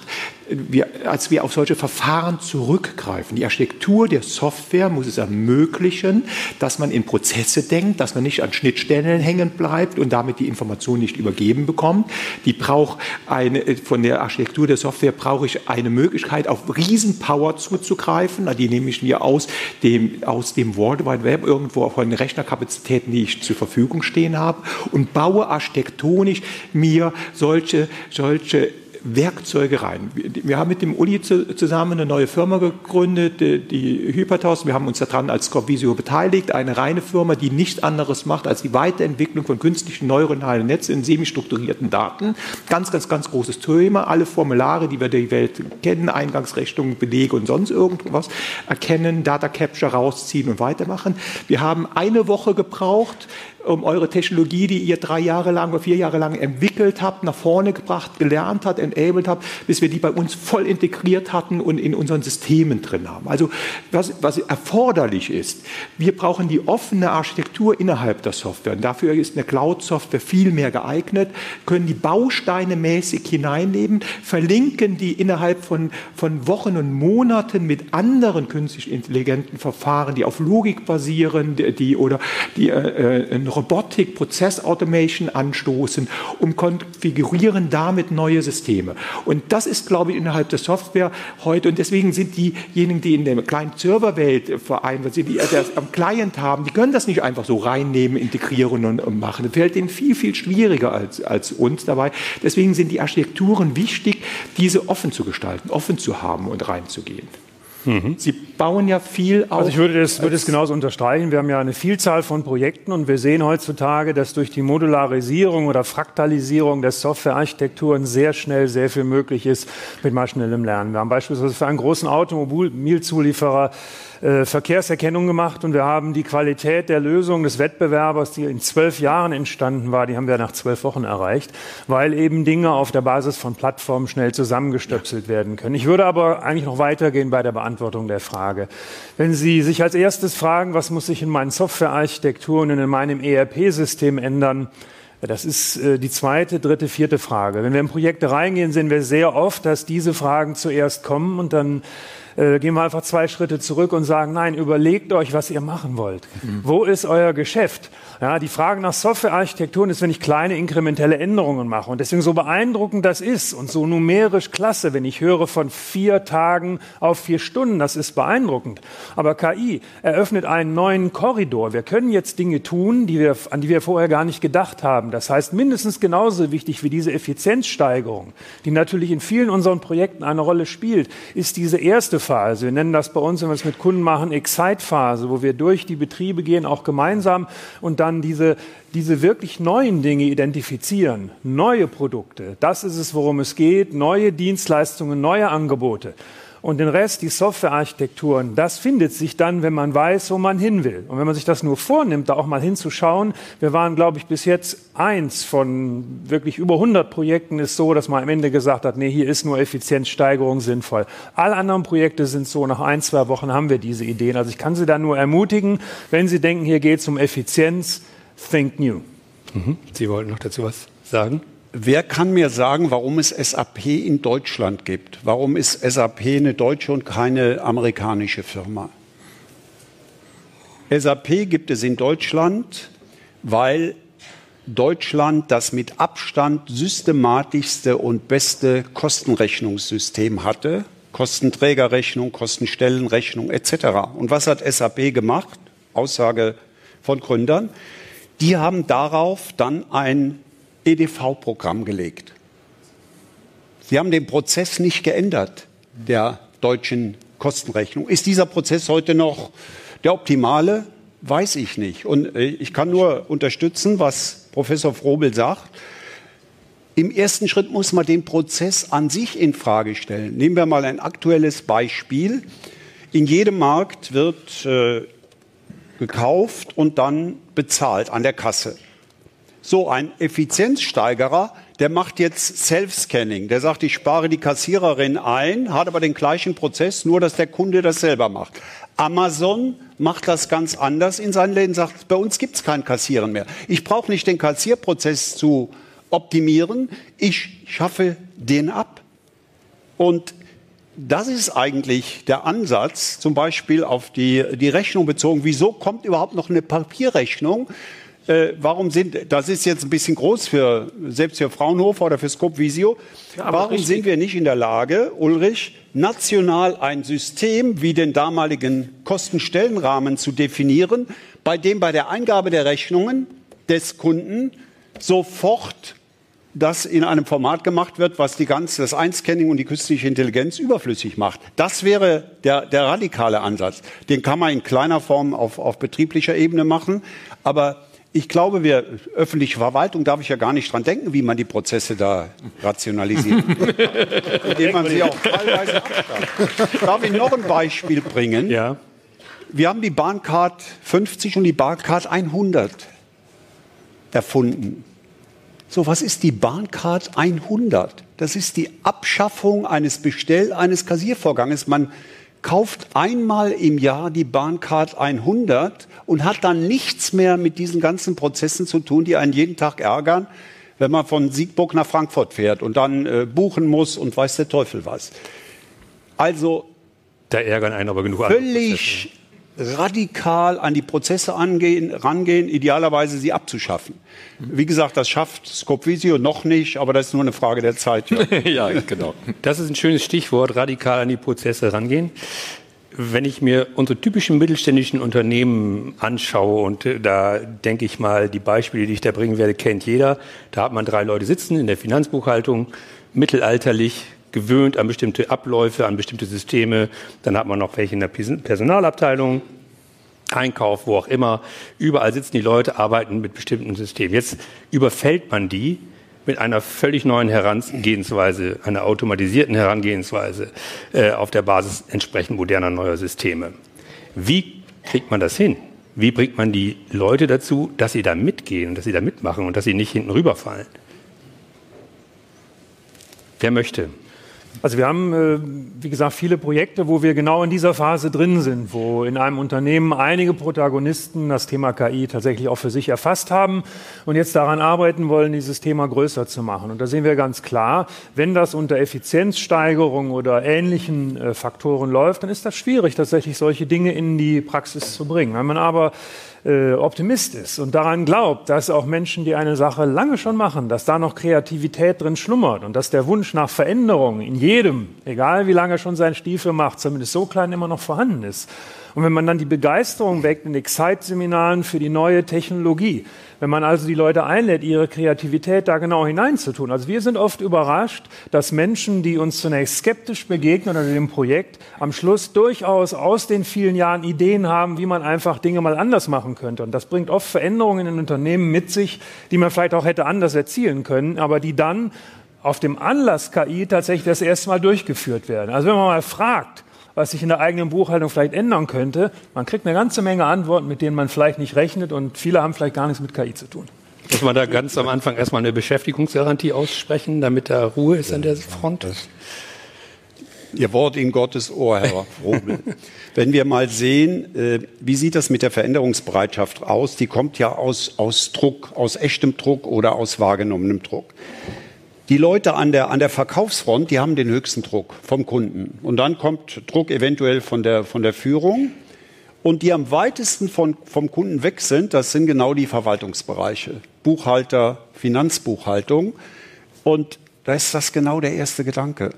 wir, als wir auf solche Verfahren zurückgreifen. Die Architektur der Software muss es ermöglichen, dass man in Prozesse denkt, dass man nicht an Schnittstellen hängen bleibt und damit die Information nicht übergeben bekommt. Die braucht eine, von der Architektur der Software brauche ich eine Möglichkeit, auf Riesenpower zuzugreifen. Die nehme ich mir aus dem, aus dem World Wide Web irgendwo von Rechnerkapazitäten, die ich zur Verfügung stehen habe und baue architektonisch mir solche, solche Werkzeuge rein. Wir haben mit dem Uli zusammen eine neue Firma gegründet, die Hypertos. Wir haben uns daran als Scorvisio beteiligt, eine reine Firma, die nichts anderes macht als die Weiterentwicklung von künstlichen neuronalen Netzen in semi-strukturierten Daten. Ganz, ganz, ganz großes Thema. Alle Formulare, die wir der Welt kennen, Eingangsrechnungen, Belege und sonst irgendwas, erkennen, Data Capture rausziehen und weitermachen. Wir haben eine Woche gebraucht, um eure Technologie, die ihr drei Jahre lang oder vier Jahre lang entwickelt habt, nach vorne gebracht, gelernt habt, enabled habt, bis wir die bei uns voll integriert hatten und in unseren Systemen drin haben. Also was, was erforderlich ist, wir brauchen die offene Architektur innerhalb der Software. Und dafür ist eine Cloud-Software viel mehr geeignet, können die Bausteine mäßig hineinnehmen, verlinken die innerhalb von, von Wochen und Monaten mit anderen künstlich intelligenten Verfahren, die auf Logik basieren, die, die oder die äh, äh Robotik, Prozessautomation anstoßen und konfigurieren damit neue Systeme. Und das ist, glaube ich, innerhalb der Software heute. Und deswegen sind diejenigen, die in der kleinen Serverwelt vereinbart sind, die das am Client haben, die können das nicht einfach so reinnehmen, integrieren und machen. Das fällt ihnen viel, viel schwieriger als, als uns dabei. Deswegen sind die Architekturen wichtig, diese offen zu gestalten, offen zu haben und reinzugehen. Mhm. Sie bauen ja viel auf. Also ich würde das, würde das genauso unterstreichen. Wir haben ja eine Vielzahl von Projekten und wir sehen heutzutage, dass durch die Modularisierung oder Fraktalisierung der Softwarearchitekturen sehr schnell sehr viel möglich ist mit maschinellem Lernen. Wir haben beispielsweise für einen großen Automobilzulieferer äh, Verkehrserkennung gemacht und wir haben die Qualität der Lösung des Wettbewerbers, die in zwölf Jahren entstanden war, die haben wir nach zwölf Wochen erreicht, weil eben Dinge auf der Basis von Plattformen schnell zusammengestöpselt werden können. Ich würde aber eigentlich noch weitergehen bei der Beantwortung der Frage. Wenn Sie sich als erstes fragen, was muss sich in meinen Softwarearchitekturen und in meinem ERP-System ändern, das ist äh, die zweite, dritte, vierte Frage. Wenn wir in Projekte reingehen, sehen wir sehr oft, dass diese Fragen zuerst kommen und dann äh, gehen wir einfach zwei Schritte zurück und sagen, nein, überlegt euch, was ihr machen wollt. Mhm. Wo ist euer Geschäft? Ja, die Frage nach Softwarearchitekturen ist, wenn ich kleine inkrementelle Änderungen mache. Und deswegen so beeindruckend das ist und so numerisch klasse, wenn ich höre von vier Tagen auf vier Stunden, das ist beeindruckend. Aber KI eröffnet einen neuen Korridor. Wir können jetzt Dinge tun, die wir, an die wir vorher gar nicht gedacht haben. Das heißt, mindestens genauso wichtig wie diese Effizienzsteigerung, die natürlich in vielen unseren Projekten eine Rolle spielt, ist diese erste Phase. Wir nennen das bei uns, wenn wir es mit Kunden machen, Excite-Phase, wo wir durch die Betriebe gehen, auch gemeinsam und dann diese, diese wirklich neuen Dinge identifizieren, neue Produkte. Das ist es, worum es geht, neue Dienstleistungen, neue Angebote. Und den Rest, die Softwarearchitekturen, das findet sich dann, wenn man weiß, wo man hin will. Und wenn man sich das nur vornimmt, da auch mal hinzuschauen, wir waren, glaube ich, bis jetzt eins von wirklich über 100 Projekten ist so, dass man am Ende gesagt hat, nee, hier ist nur Effizienzsteigerung sinnvoll. Alle anderen Projekte sind so, nach ein, zwei Wochen haben wir diese Ideen. Also ich kann Sie da nur ermutigen, wenn Sie denken, hier geht es um Effizienz, think new. Mhm. Sie wollten noch dazu was sagen? Wer kann mir sagen, warum es SAP in Deutschland gibt? Warum ist SAP eine deutsche und keine amerikanische Firma? SAP gibt es in Deutschland, weil Deutschland das mit Abstand systematischste und beste Kostenrechnungssystem hatte. Kostenträgerrechnung, Kostenstellenrechnung etc. Und was hat SAP gemacht? Aussage von Gründern. Die haben darauf dann ein EDV-Programm gelegt. Sie haben den Prozess nicht geändert, der deutschen Kostenrechnung. Ist dieser Prozess heute noch der optimale? Weiß ich nicht. Und äh, ich kann nur unterstützen, was Professor Frobel sagt. Im ersten Schritt muss man den Prozess an sich in Frage stellen. Nehmen wir mal ein aktuelles Beispiel. In jedem Markt wird äh, gekauft und dann bezahlt an der Kasse. So ein Effizienzsteigerer, der macht jetzt Self-Scanning. Der sagt, ich spare die Kassiererin ein, hat aber den gleichen Prozess, nur dass der Kunde das selber macht. Amazon macht das ganz anders in seinen Läden, sagt, bei uns gibt es kein Kassieren mehr. Ich brauche nicht den Kassierprozess zu optimieren, ich schaffe den ab. Und das ist eigentlich der Ansatz, zum Beispiel auf die, die Rechnung bezogen. Wieso kommt überhaupt noch eine Papierrechnung? Äh, warum sind, das ist jetzt ein bisschen groß für, selbst für Fraunhofer oder für Scopvisio, ja, warum richtig. sind wir nicht in der Lage, Ulrich, national ein System wie den damaligen Kostenstellenrahmen zu definieren, bei dem bei der Eingabe der Rechnungen des Kunden sofort das in einem Format gemacht wird, was die ganze, das Einscanning und die künstliche Intelligenz überflüssig macht. Das wäre der, der radikale Ansatz. Den kann man in kleiner Form auf, auf betrieblicher Ebene machen. Aber ich glaube, wir, öffentliche Verwaltung darf ich ja gar nicht dran denken, wie man die Prozesse da rationalisiert. Indem man sie auch teilweise abschafft. Darf ich noch ein Beispiel bringen? Ja. Wir haben die Bahncard 50 und die Bahncard 100 erfunden. So, was ist die Bahncard 100? Das ist die Abschaffung eines Bestell-, eines Kassiervorganges. Man kauft einmal im Jahr die Bahncard 100 und hat dann nichts mehr mit diesen ganzen Prozessen zu tun, die einen jeden Tag ärgern, wenn man von Siegburg nach Frankfurt fährt und dann äh, buchen muss und weiß der Teufel was. Also da ärgern einen aber genug völlig radikal an die Prozesse angehen, rangehen, idealerweise sie abzuschaffen. Wie gesagt, das schafft Scopvisio noch nicht, aber das ist nur eine Frage der Zeit. Ja, ja genau. Das ist ein schönes Stichwort, radikal an die Prozesse rangehen. Wenn ich mir unsere typischen mittelständischen Unternehmen anschaue und äh, da denke ich mal, die Beispiele, die ich da bringen werde, kennt jeder. Da hat man drei Leute sitzen in der Finanzbuchhaltung, mittelalterlich, gewöhnt an bestimmte Abläufe, an bestimmte Systeme. Dann hat man noch welche in der Personalabteilung, Einkauf, wo auch immer. Überall sitzen die Leute, arbeiten mit bestimmten Systemen. Jetzt überfällt man die mit einer völlig neuen Herangehensweise, einer automatisierten Herangehensweise äh, auf der Basis entsprechend moderner neuer Systeme. Wie kriegt man das hin? Wie bringt man die Leute dazu, dass sie da mitgehen, dass sie da mitmachen und dass sie nicht hinten rüberfallen? Wer möchte? Also wir haben, äh, wie gesagt, viele Projekte, wo wir genau in dieser Phase drin sind, wo in einem Unternehmen einige Protagonisten das Thema KI tatsächlich auch für sich erfasst haben und jetzt daran arbeiten wollen, dieses Thema größer zu machen. Und da sehen wir ganz klar, wenn das unter Effizienzsteigerung oder ähnlichen äh, Faktoren läuft, dann ist das schwierig, tatsächlich solche Dinge in die Praxis zu bringen. Wenn man aber äh, Optimist ist und daran glaubt, dass auch Menschen, die eine Sache lange schon machen, dass da noch Kreativität drin schlummert und dass der Wunsch nach Veränderung in jedem, egal wie lange schon sein Stiefel macht, zumindest so klein immer noch vorhanden ist. Und wenn man dann die Begeisterung weckt in Excite-Seminaren für die neue Technologie, wenn man also die Leute einlädt, ihre Kreativität da genau hineinzutun. Also wir sind oft überrascht, dass Menschen, die uns zunächst skeptisch begegnen oder dem Projekt, am Schluss durchaus aus den vielen Jahren Ideen haben, wie man einfach Dinge mal anders machen könnte. Und das bringt oft Veränderungen in Unternehmen mit sich, die man vielleicht auch hätte anders erzielen können, aber die dann auf dem Anlass KI tatsächlich das erste Mal durchgeführt werden. Also wenn man mal fragt, was sich in der eigenen Buchhaltung vielleicht ändern könnte. Man kriegt eine ganze Menge Antworten, mit denen man vielleicht nicht rechnet und viele haben vielleicht gar nichts mit KI zu tun. Muss man da ganz am Anfang erstmal eine Beschäftigungsgarantie aussprechen, damit da Ruhe ist an der Front? Ihr Wort in Gottes Ohr, Herr Robel. Wenn wir mal sehen, äh, wie sieht das mit der Veränderungsbereitschaft aus? Die kommt ja aus, aus Druck, aus echtem Druck oder aus wahrgenommenem Druck. Die Leute an der, an der Verkaufsfront, die haben den höchsten Druck vom Kunden. Und dann kommt Druck eventuell von der, von der Führung. Und die am weitesten von, vom Kunden weg sind, das sind genau die Verwaltungsbereiche. Buchhalter, Finanzbuchhaltung. Und da ist das genau der erste Gedanke.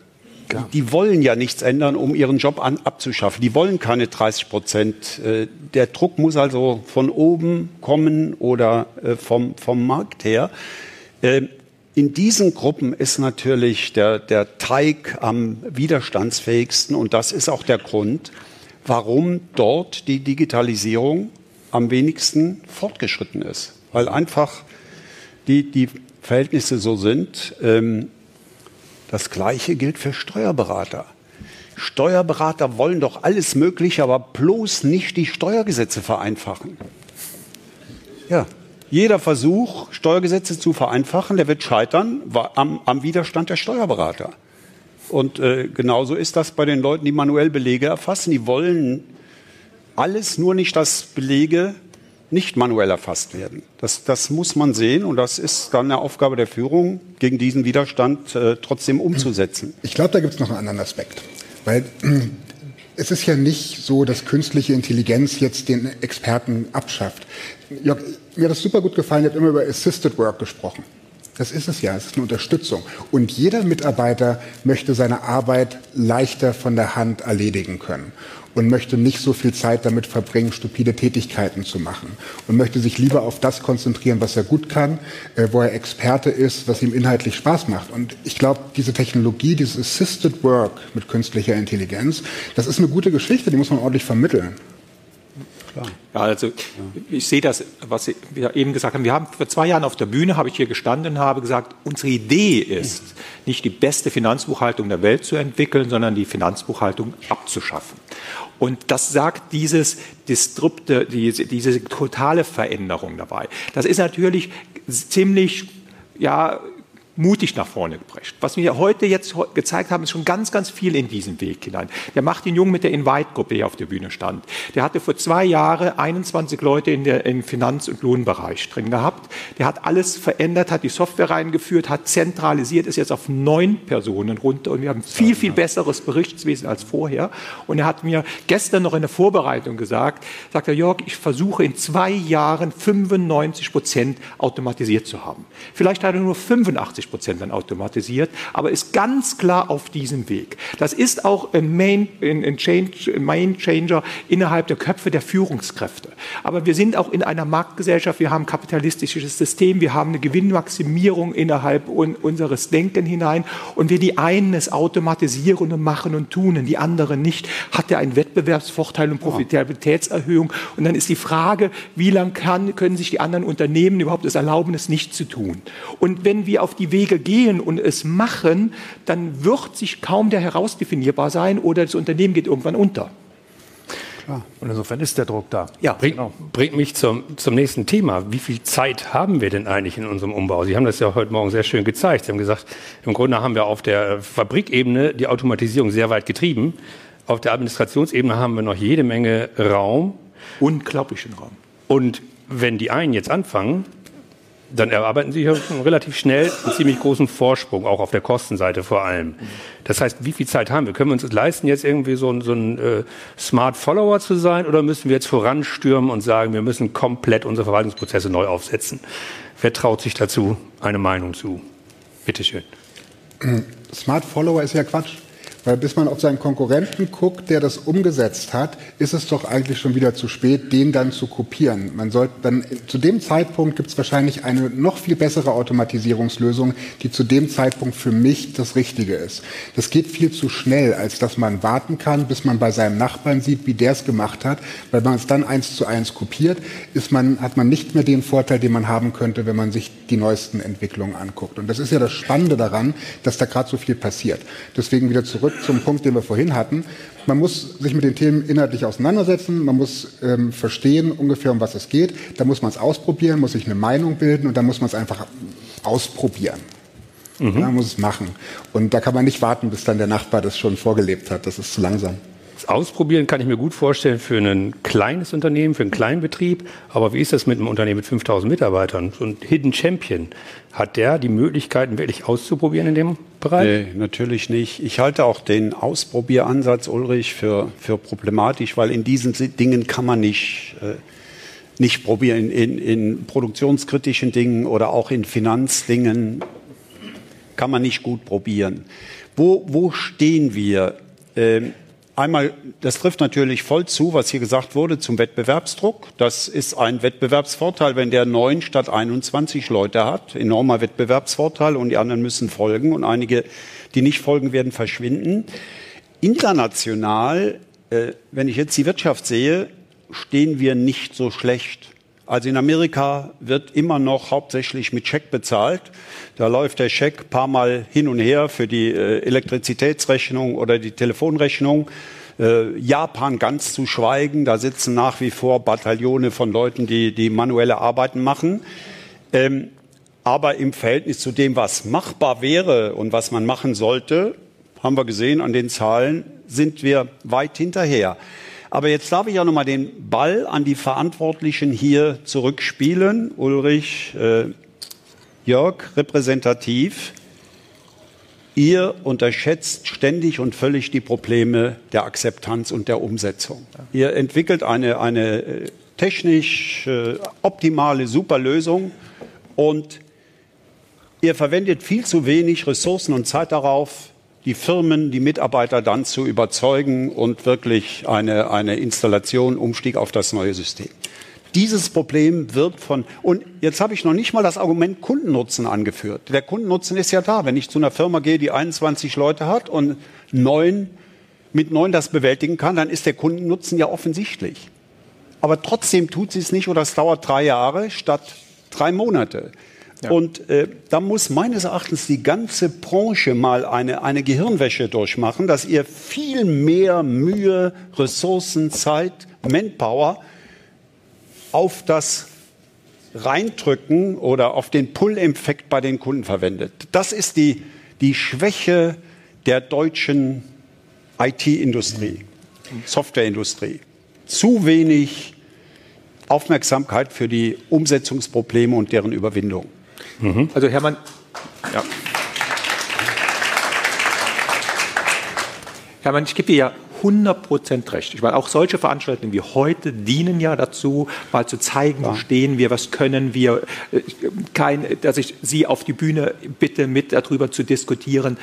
Ja. Die wollen ja nichts ändern, um ihren Job an, abzuschaffen. Die wollen keine 30 Prozent. Äh, der Druck muss also von oben kommen oder äh, vom, vom Markt her. In diesen Gruppen ist natürlich der, der Teig am widerstandsfähigsten und das ist auch der Grund, warum dort die Digitalisierung am wenigsten fortgeschritten ist. Weil einfach die, die Verhältnisse so sind. Ähm, das Gleiche gilt für Steuerberater. Steuerberater wollen doch alles Mögliche, aber bloß nicht die Steuergesetze vereinfachen. Ja, jeder Versuch, Steuergesetze zu vereinfachen, der wird scheitern am, am Widerstand der Steuerberater. Und äh, genauso ist das bei den Leuten, die manuell Belege erfassen. Die wollen alles, nur nicht, dass Belege nicht manuell erfasst werden. Das, das muss man sehen und das ist dann eine Aufgabe der Führung, gegen diesen Widerstand äh, trotzdem umzusetzen. Ich glaube, da gibt es noch einen anderen Aspekt. Weil es ist ja nicht so, dass künstliche Intelligenz jetzt den Experten abschafft. Jörg, mir hat das super gut gefallen, ihr habt immer über Assisted Work gesprochen. Das ist es ja, es ist eine Unterstützung. Und jeder Mitarbeiter möchte seine Arbeit leichter von der Hand erledigen können und möchte nicht so viel Zeit damit verbringen, stupide Tätigkeiten zu machen und möchte sich lieber auf das konzentrieren, was er gut kann, äh, wo er Experte ist, was ihm inhaltlich Spaß macht. Und ich glaube, diese Technologie, dieses Assisted Work mit künstlicher Intelligenz, das ist eine gute Geschichte, die muss man ordentlich vermitteln. Klar. Ja, also ich sehe das, was wir eben gesagt haben. Wir haben vor zwei Jahren auf der Bühne, habe ich hier gestanden und habe gesagt, unsere Idee ist, nicht die beste Finanzbuchhaltung der Welt zu entwickeln, sondern die Finanzbuchhaltung abzuschaffen. Und das sagt dieses Disrupte, diese, diese totale Veränderung dabei. Das ist natürlich ziemlich, ja, mutig nach vorne geprescht. Was wir heute jetzt gezeigt haben, ist schon ganz, ganz viel in diesen Weg hinein. Der Martin Jung mit der Invite-Gruppe, die auf der Bühne stand, der hatte vor zwei Jahren 21 Leute in der, im Finanz- und Lohnbereich drin gehabt. Der hat alles verändert, hat die Software reingeführt, hat zentralisiert, ist jetzt auf neun Personen runter und wir haben viel, viel besseres Berichtswesen als vorher. Und er hat mir gestern noch in der Vorbereitung gesagt, sagt er, Jörg, ich versuche in zwei Jahren 95 Prozent automatisiert zu haben. Vielleicht hat er nur 85 90 Prozent dann automatisiert, aber ist ganz klar auf diesem Weg. Das ist auch ein Main, ein Change, Main Changer innerhalb der Köpfe der Führungskräfte. Aber wir sind auch in einer Marktgesellschaft, wir haben ein kapitalistisches System, wir haben eine Gewinnmaximierung innerhalb unseres Denken hinein und wir die einen es automatisieren und machen und tun und die anderen nicht, hat er einen Wettbewerbsvorteil und Profitabilitätserhöhung. Und dann ist die Frage, wie lange können sich die anderen Unternehmen überhaupt es erlauben, es nicht zu tun? Und wenn wir auf die Wege gehen und es machen, dann wird sich kaum der herausdefinierbar sein oder das Unternehmen geht irgendwann unter. Klar. Und insofern ist der Druck da. Ja, bringt, genau. bringt mich zum, zum nächsten Thema. Wie viel Zeit haben wir denn eigentlich in unserem Umbau? Sie haben das ja heute Morgen sehr schön gezeigt. Sie haben gesagt, im Grunde haben wir auf der Fabrikebene die Automatisierung sehr weit getrieben. Auf der Administrationsebene haben wir noch jede Menge Raum. Unglaublichen Raum. Und wenn die einen jetzt anfangen, dann erarbeiten sie relativ schnell einen ziemlich großen Vorsprung, auch auf der Kostenseite vor allem. Das heißt, wie viel Zeit haben wir? Können wir uns leisten, jetzt irgendwie so ein, so ein äh, Smart Follower zu sein oder müssen wir jetzt voranstürmen und sagen, wir müssen komplett unsere Verwaltungsprozesse neu aufsetzen? Wer traut sich dazu eine Meinung zu? Bitte schön. Smart Follower ist ja Quatsch. Weil bis man auf seinen Konkurrenten guckt, der das umgesetzt hat, ist es doch eigentlich schon wieder zu spät, den dann zu kopieren. Man sollte dann, zu dem Zeitpunkt gibt es wahrscheinlich eine noch viel bessere Automatisierungslösung, die zu dem Zeitpunkt für mich das Richtige ist. Das geht viel zu schnell, als dass man warten kann, bis man bei seinem Nachbarn sieht, wie der es gemacht hat. Weil man es dann eins zu eins kopiert, ist man, hat man nicht mehr den Vorteil, den man haben könnte, wenn man sich die neuesten Entwicklungen anguckt. Und das ist ja das Spannende daran, dass da gerade so viel passiert. Deswegen wieder zurück zum Punkt, den wir vorhin hatten. Man muss sich mit den Themen inhaltlich auseinandersetzen, man muss ähm, verstehen ungefähr, um was es geht. Da muss man es ausprobieren, muss sich eine Meinung bilden und dann muss man es einfach ausprobieren. Mhm. Man muss es machen. Und da kann man nicht warten, bis dann der Nachbar das schon vorgelebt hat. Das ist zu langsam. Ausprobieren kann ich mir gut vorstellen für ein kleines Unternehmen, für einen kleinen Betrieb. Aber wie ist das mit einem Unternehmen mit 5000 Mitarbeitern? So ein Hidden Champion. Hat der die Möglichkeiten wirklich auszuprobieren in dem Bereich? Nee, natürlich nicht. Ich halte auch den Ausprobieransatz, Ulrich, für, für problematisch, weil in diesen Dingen kann man nicht, äh, nicht probieren. In, in produktionskritischen Dingen oder auch in Finanzdingen kann man nicht gut probieren. Wo, wo stehen wir? Ähm, Einmal, das trifft natürlich voll zu, was hier gesagt wurde zum Wettbewerbsdruck. Das ist ein Wettbewerbsvorteil, wenn der neun statt 21 Leute hat. Enormer Wettbewerbsvorteil und die anderen müssen folgen und einige, die nicht folgen, werden verschwinden. International, äh, wenn ich jetzt die Wirtschaft sehe, stehen wir nicht so schlecht. Also in Amerika wird immer noch hauptsächlich mit Scheck bezahlt. Da läuft der Scheck paar Mal hin und her für die äh, Elektrizitätsrechnung oder die Telefonrechnung. Äh, Japan ganz zu schweigen. Da sitzen nach wie vor Bataillone von Leuten, die, die manuelle Arbeiten machen. Ähm, aber im Verhältnis zu dem, was machbar wäre und was man machen sollte, haben wir gesehen an den Zahlen, sind wir weit hinterher. Aber jetzt darf ich ja nochmal den Ball an die Verantwortlichen hier zurückspielen. Ulrich, äh, Jörg, repräsentativ. Ihr unterschätzt ständig und völlig die Probleme der Akzeptanz und der Umsetzung. Ihr entwickelt eine, eine äh, technisch äh, optimale, super Lösung und ihr verwendet viel zu wenig Ressourcen und Zeit darauf, die Firmen, die Mitarbeiter dann zu überzeugen und wirklich eine, eine Installation, Umstieg auf das neue System. Dieses Problem wird von, und jetzt habe ich noch nicht mal das Argument Kundennutzen angeführt. Der Kundennutzen ist ja da. Wenn ich zu einer Firma gehe, die 21 Leute hat und neun, mit neun das bewältigen kann, dann ist der Kundennutzen ja offensichtlich. Aber trotzdem tut sie es nicht oder es dauert drei Jahre statt drei Monate. Und äh, da muss meines Erachtens die ganze Branche mal eine, eine Gehirnwäsche durchmachen, dass ihr viel mehr Mühe, Ressourcen, Zeit, Manpower auf das Reindrücken oder auf den Pull-Effekt bei den Kunden verwendet. Das ist die, die Schwäche der deutschen IT-Industrie, Softwareindustrie. Zu wenig Aufmerksamkeit für die Umsetzungsprobleme und deren Überwindung. Mhm. Also Hermann, ja. Hermann, ich gebe dir ja 100% recht. Ich meine, auch solche Veranstaltungen wie heute dienen ja dazu, mal zu zeigen, wo stehen wir, was können wir, äh, kein, dass ich Sie auf die Bühne bitte, mit darüber zu diskutieren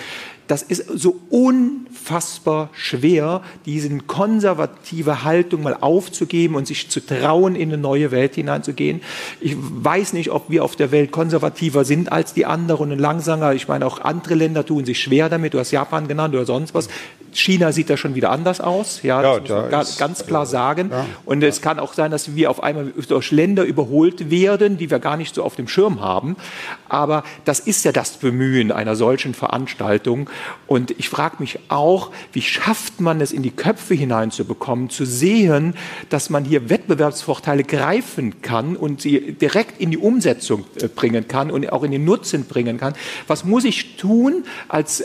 das ist so unfassbar schwer, diese konservative Haltung mal aufzugeben und sich zu trauen, in eine neue Welt hineinzugehen. Ich weiß nicht, ob wir auf der Welt konservativer sind als die anderen und langsamer. Ich meine, auch andere Länder tun sich schwer damit. Du hast Japan genannt oder sonst was. China sieht da schon wieder anders aus. Ja, Ja, das muss man ganz klar sagen. Und es kann auch sein, dass wir auf einmal durch Länder überholt werden, die wir gar nicht so auf dem Schirm haben. Aber das ist ja das Bemühen einer solchen Veranstaltung. Und ich frage mich auch, wie schafft man es in die Köpfe hineinzubekommen, zu sehen, dass man hier Wettbewerbsvorteile greifen kann und sie direkt in die Umsetzung äh, bringen kann und auch in den Nutzen bringen kann. Was muss ich tun als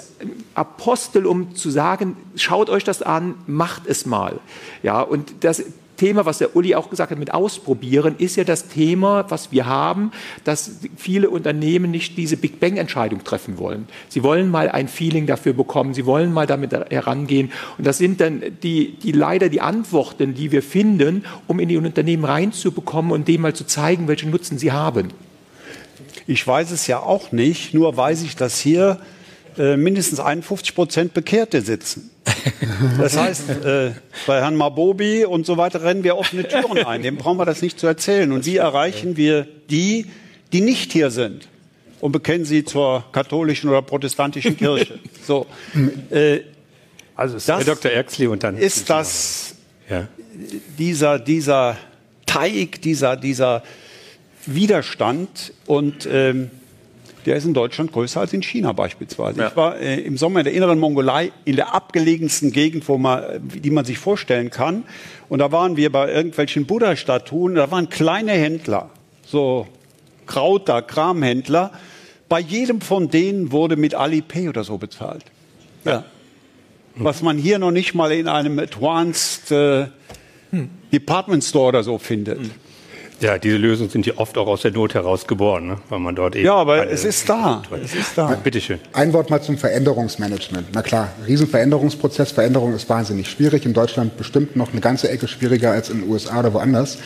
Apostel, um zu sagen, schaut euch das an, macht es mal. Ja, und das Thema, was der Uli auch gesagt hat mit Ausprobieren, ist ja das Thema, was wir haben, dass viele Unternehmen nicht diese Big Bang-Entscheidung treffen wollen. Sie wollen mal ein Feeling dafür bekommen, sie wollen mal damit herangehen. Und das sind dann die, die leider die Antworten, die wir finden, um in die Unternehmen reinzubekommen und dem mal zu zeigen, welchen Nutzen sie haben. Ich weiß es ja auch nicht, nur weiß ich, dass hier äh, mindestens 51 Prozent Bekehrte sitzen. Das heißt, äh, bei Herrn Mabobi und so weiter rennen wir offene Türen ein. Dem brauchen wir das nicht zu erzählen. Und wie erreichen wir die, die nicht hier sind? Und bekennen sie zur katholischen oder protestantischen Kirche. So, äh, Also es ist Das Herr Dr. Erxli und dann ist das Ja. dieser, dieser Teig, dieser, dieser Widerstand und ähm, der ist in Deutschland größer als in China beispielsweise. Ich war äh, im Sommer in der inneren Mongolei, in der abgelegensten Gegend, wo man, äh, die man sich vorstellen kann. Und da waren wir bei irgendwelchen Buddha-Statuen, da waren kleine Händler, so Krauter, Kramhändler. Bei jedem von denen wurde mit Alipay oder so bezahlt. Ja. Was man hier noch nicht mal in einem Advanced äh, Department Store oder so findet. Ja, diese Lösungen sind ja oft auch aus der Not heraus geboren, ne? weil man dort eben. Ja, aber es ist da. Es ist da. Bitteschön. Ein Wort mal zum Veränderungsmanagement. Na klar, Riesenveränderungsprozess. Veränderung ist wahnsinnig schwierig. In Deutschland bestimmt noch eine ganze Ecke schwieriger als in den USA oder woanders.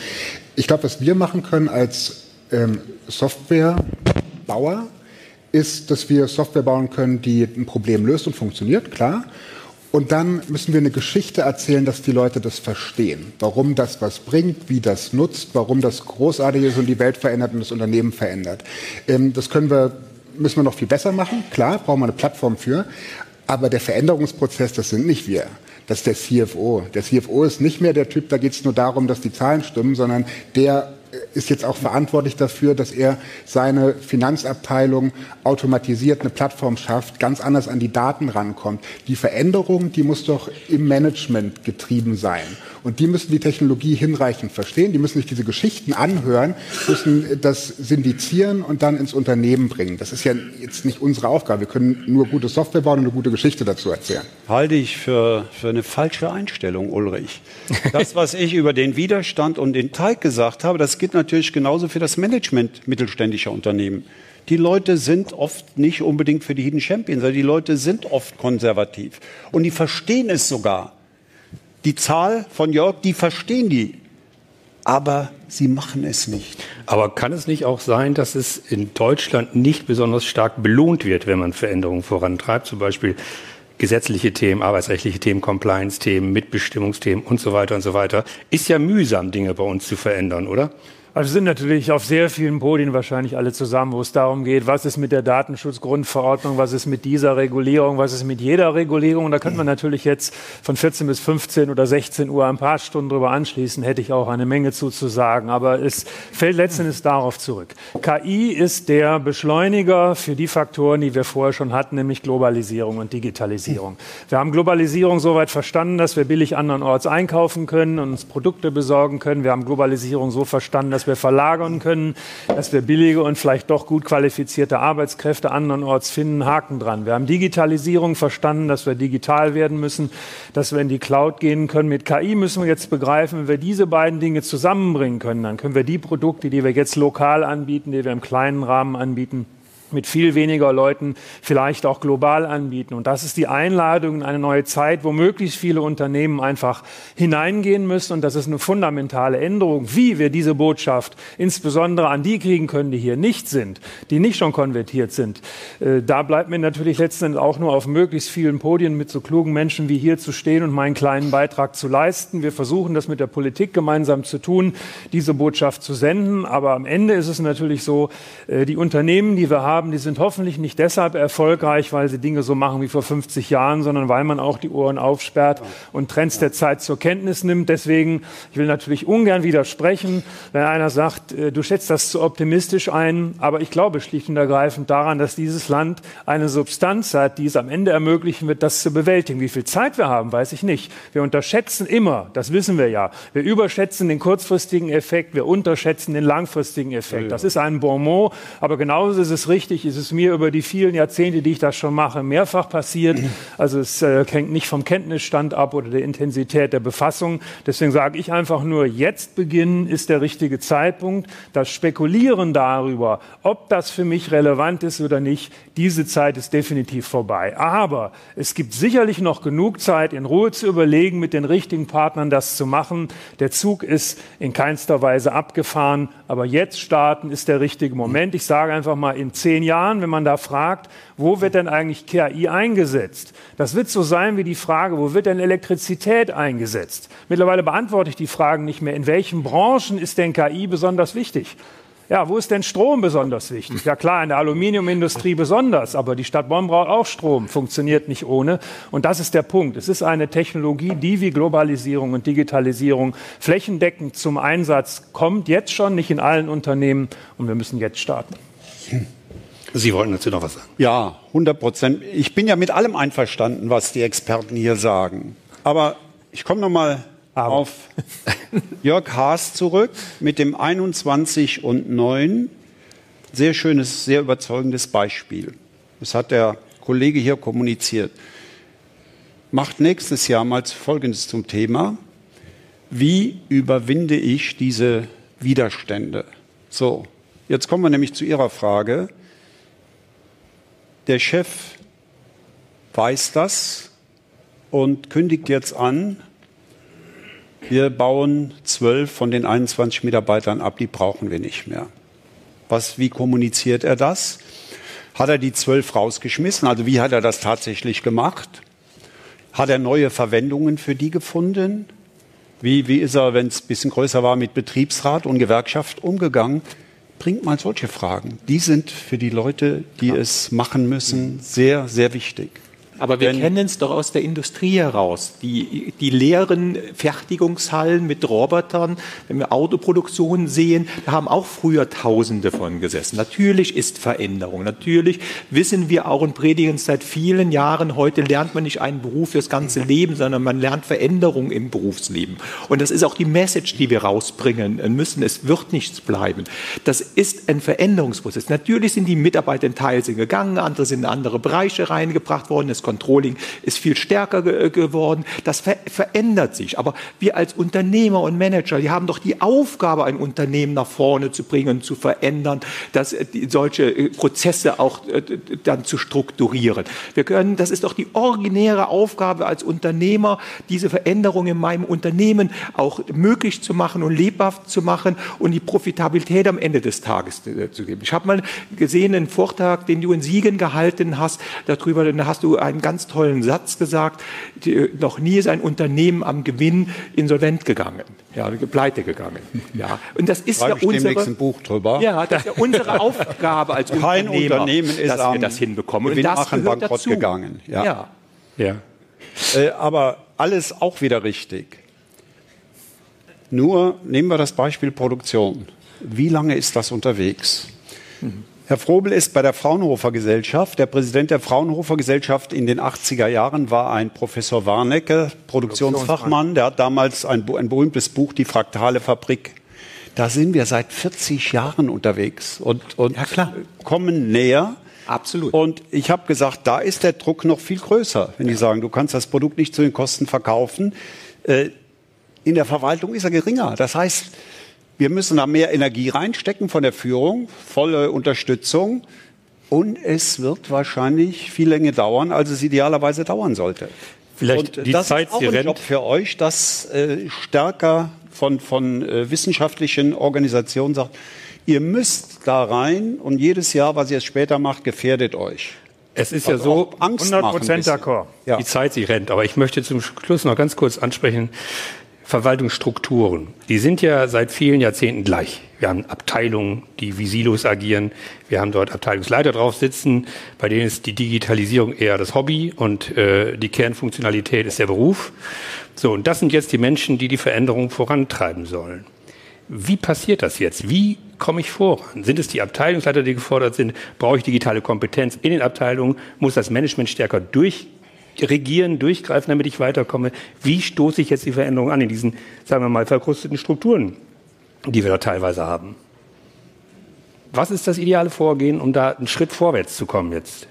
Ich glaube, was wir machen können als ähm, Softwarebauer, ist, dass wir Software bauen können, die ein Problem löst und funktioniert, klar. Und dann müssen wir eine Geschichte erzählen, dass die Leute das verstehen. Warum das was bringt, wie das nutzt, warum das großartig ist und die Welt verändert und das Unternehmen verändert. Ähm, das können wir, müssen wir noch viel besser machen. Klar, brauchen wir eine Plattform für. Aber der Veränderungsprozess, das sind nicht wir. Das ist der CFO. Der CFO ist nicht mehr der Typ, da geht es nur darum, dass die Zahlen stimmen, sondern der ist jetzt auch verantwortlich dafür, dass er seine Finanzabteilung automatisiert eine Plattform schafft, ganz anders an die Daten rankommt. Die Veränderung, die muss doch im Management getrieben sein. Und die müssen die Technologie hinreichend verstehen, die müssen sich diese Geschichten anhören, müssen das syndizieren und dann ins Unternehmen bringen. Das ist ja jetzt nicht unsere Aufgabe. Wir können nur gute Software bauen und eine gute Geschichte dazu erzählen. Halte ich für, für eine falsche Einstellung, Ulrich. Das, was ich über den Widerstand und den Teig gesagt habe, das gilt natürlich genauso für das Management mittelständischer Unternehmen. Die Leute sind oft nicht unbedingt für die Hidden Champions, sondern die Leute sind oft konservativ. Und die verstehen es sogar. Die Zahl von Jörg, die verstehen die. Aber sie machen es nicht. Aber kann es nicht auch sein, dass es in Deutschland nicht besonders stark belohnt wird, wenn man Veränderungen vorantreibt? Zum Beispiel gesetzliche Themen, arbeitsrechtliche Themen, Compliance-Themen, Mitbestimmungsthemen und so weiter und so weiter. Ist ja mühsam, Dinge bei uns zu verändern, oder? Also sind natürlich auf sehr vielen Podien wahrscheinlich alle zusammen, wo es darum geht, was ist mit der Datenschutzgrundverordnung, was ist mit dieser Regulierung, was ist mit jeder Regulierung. Und da könnte man natürlich jetzt von 14 bis 15 oder 16 Uhr ein paar Stunden drüber anschließen, hätte ich auch eine Menge zuzusagen. Aber es fällt letztendlich darauf zurück. KI ist der Beschleuniger für die Faktoren, die wir vorher schon hatten, nämlich Globalisierung und Digitalisierung. Wir haben Globalisierung soweit verstanden, dass wir billig andernorts einkaufen können und uns Produkte besorgen können. Wir haben Globalisierung so verstanden, dass wir verlagern können, dass wir billige und vielleicht doch gut qualifizierte Arbeitskräfte andernorts finden. Haken dran. Wir haben Digitalisierung verstanden, dass wir digital werden müssen, dass wir in die Cloud gehen können. Mit KI müssen wir jetzt begreifen, wenn wir diese beiden Dinge zusammenbringen können, dann können wir die Produkte, die wir jetzt lokal anbieten, die wir im kleinen Rahmen anbieten, mit viel weniger Leuten vielleicht auch global anbieten. Und das ist die Einladung in eine neue Zeit, wo möglichst viele Unternehmen einfach hineingehen müssen. Und das ist eine fundamentale Änderung, wie wir diese Botschaft insbesondere an die kriegen können, die hier nicht sind, die nicht schon konvertiert sind. Äh, Da bleibt mir natürlich letztendlich auch nur auf möglichst vielen Podien mit so klugen Menschen wie hier zu stehen und meinen kleinen Beitrag zu leisten. Wir versuchen das mit der Politik gemeinsam zu tun, diese Botschaft zu senden. Aber am Ende ist es natürlich so, äh, die Unternehmen, die wir haben, haben, die sind hoffentlich nicht deshalb erfolgreich, weil sie Dinge so machen wie vor 50 Jahren, sondern weil man auch die Ohren aufsperrt und Trends der Zeit zur Kenntnis nimmt. Deswegen, ich will natürlich ungern widersprechen, wenn einer sagt, äh, du schätzt das zu optimistisch ein, aber ich glaube schlicht und ergreifend daran, dass dieses Land eine Substanz hat, die es am Ende ermöglichen wird, das zu bewältigen. Wie viel Zeit wir haben, weiß ich nicht. Wir unterschätzen immer, das wissen wir ja, wir überschätzen den kurzfristigen Effekt, wir unterschätzen den langfristigen Effekt. Das ist ein Bonmot, aber genauso ist es richtig, ist es mir über die vielen Jahrzehnte, die ich das schon mache, mehrfach passiert. Also es äh, hängt nicht vom Kenntnisstand ab oder der Intensität der Befassung. Deswegen sage ich einfach nur, jetzt beginnen ist der richtige Zeitpunkt. Das Spekulieren darüber, ob das für mich relevant ist oder nicht, diese Zeit ist definitiv vorbei. Aber es gibt sicherlich noch genug Zeit, in Ruhe zu überlegen, mit den richtigen Partnern das zu machen. Der Zug ist in keinster Weise abgefahren, aber jetzt starten ist der richtige Moment. Ich sage einfach mal, in zehn Jahren, wenn man da fragt, wo wird denn eigentlich KI eingesetzt? Das wird so sein wie die Frage, wo wird denn Elektrizität eingesetzt? Mittlerweile beantworte ich die Fragen nicht mehr. In welchen Branchen ist denn KI besonders wichtig? Ja, wo ist denn Strom besonders wichtig? Ja klar, in der Aluminiumindustrie besonders, aber die Stadt Bonn braucht auch Strom, funktioniert nicht ohne. Und das ist der Punkt. Es ist eine Technologie, die wie Globalisierung und Digitalisierung flächendeckend zum Einsatz kommt, jetzt schon, nicht in allen Unternehmen. Und wir müssen jetzt starten. Sie wollten dazu noch was sagen? Ja, 100 Prozent. Ich bin ja mit allem einverstanden, was die Experten hier sagen. Aber ich komme noch mal aber. auf Jörg Haas zurück mit dem 21 und 9. Sehr schönes, sehr überzeugendes Beispiel. Das hat der Kollege hier kommuniziert. Macht nächstes Jahr mal Folgendes zum Thema. Wie überwinde ich diese Widerstände? So, jetzt kommen wir nämlich zu Ihrer Frage. Der Chef weiß das und kündigt jetzt an, wir bauen zwölf von den 21 Mitarbeitern ab, die brauchen wir nicht mehr. Was, wie kommuniziert er das? Hat er die zwölf rausgeschmissen? Also wie hat er das tatsächlich gemacht? Hat er neue Verwendungen für die gefunden? Wie, wie ist er, wenn es ein bisschen größer war, mit Betriebsrat und Gewerkschaft umgegangen? Bringt mal solche Fragen. Die sind für die Leute, die ja. es machen müssen, sehr, sehr wichtig. Aber wir kennen es doch aus der Industrie heraus. Die, die leeren Fertigungshallen mit Robotern, wenn wir Autoproduktionen sehen, da haben auch früher Tausende von gesessen. Natürlich ist Veränderung. Natürlich wissen wir auch und predigen seit vielen Jahren, heute lernt man nicht einen Beruf fürs ganze Leben, sondern man lernt Veränderung im Berufsleben. Und das ist auch die Message, die wir rausbringen müssen. Es wird nichts bleiben. Das ist ein Veränderungsprozess. Natürlich sind die Mitarbeiter in Teil sind gegangen, andere sind in andere Bereiche reingebracht worden. Es Controlling ist viel stärker ge geworden. Das ver verändert sich. Aber wir als Unternehmer und Manager, die haben doch die Aufgabe, ein Unternehmen nach vorne zu bringen, zu verändern, dass äh, die, solche äh, Prozesse auch äh, dann zu strukturieren. Wir können, das ist doch die originäre Aufgabe als Unternehmer, diese Veränderung in meinem Unternehmen auch möglich zu machen und lebhaft zu machen und die Profitabilität am Ende des Tages zu geben. Ich habe mal gesehen einen Vortrag, den du in Siegen gehalten hast, darüber, dann hast du ein einen ganz tollen Satz gesagt, die, noch nie ist ein Unternehmen am Gewinn insolvent gegangen, ja, pleite gegangen. Ja. Und das ist Schreibe ja unsere, Buch drüber. Ja, das ist ja unsere Aufgabe als Kein Unternehmen ist dass wir das hinbekommen. Und das gehört bankrott dazu. gegangen. Ja. ja. ja. Äh, aber alles auch wieder richtig. Nur nehmen wir das Beispiel Produktion. Wie lange ist das unterwegs? Mhm. Herr Frobel ist bei der Fraunhofer Gesellschaft. Der Präsident der Fraunhofer Gesellschaft in den 80er Jahren war ein Professor Warnecke, Produktionsfachmann. Der hat damals ein, ein berühmtes Buch, Die fraktale Fabrik. Da sind wir seit 40 Jahren unterwegs und, und ja, kommen näher. Absolut. Und ich habe gesagt, da ist der Druck noch viel größer, wenn ja. die sagen, du kannst das Produkt nicht zu den Kosten verkaufen. Äh, in der Verwaltung ist er geringer. Das heißt, wir müssen da mehr Energie reinstecken von der Führung, volle Unterstützung. Und es wird wahrscheinlich viel länger dauern, als es idealerweise dauern sollte. Vielleicht und die das Zeit, ist auch ein rennt. Job für euch, das äh, stärker von, von äh, wissenschaftlichen Organisationen sagt, ihr müsst da rein und jedes Jahr, was ihr jetzt später macht, gefährdet euch. Es ist also ja so, 100 Prozent d'accord. Ja. Die Zeit, sie rennt. Aber ich möchte zum Schluss noch ganz kurz ansprechen, Verwaltungsstrukturen, die sind ja seit vielen Jahrzehnten gleich. Wir haben Abteilungen, die wie Silos agieren. Wir haben dort Abteilungsleiter drauf sitzen, bei denen ist die Digitalisierung eher das Hobby und äh, die Kernfunktionalität ist der Beruf. So, und das sind jetzt die Menschen, die die Veränderung vorantreiben sollen. Wie passiert das jetzt? Wie komme ich voran? Sind es die Abteilungsleiter, die gefordert sind? Brauche ich digitale Kompetenz in den Abteilungen? Muss das Management stärker durchregieren, durchgreifen, damit ich weiterkomme? Wie stoße ich jetzt die Veränderung an in diesen, sagen wir mal, verkrusteten Strukturen, die wir da teilweise haben? Was ist das ideale Vorgehen, um da einen Schritt vorwärts zu kommen jetzt?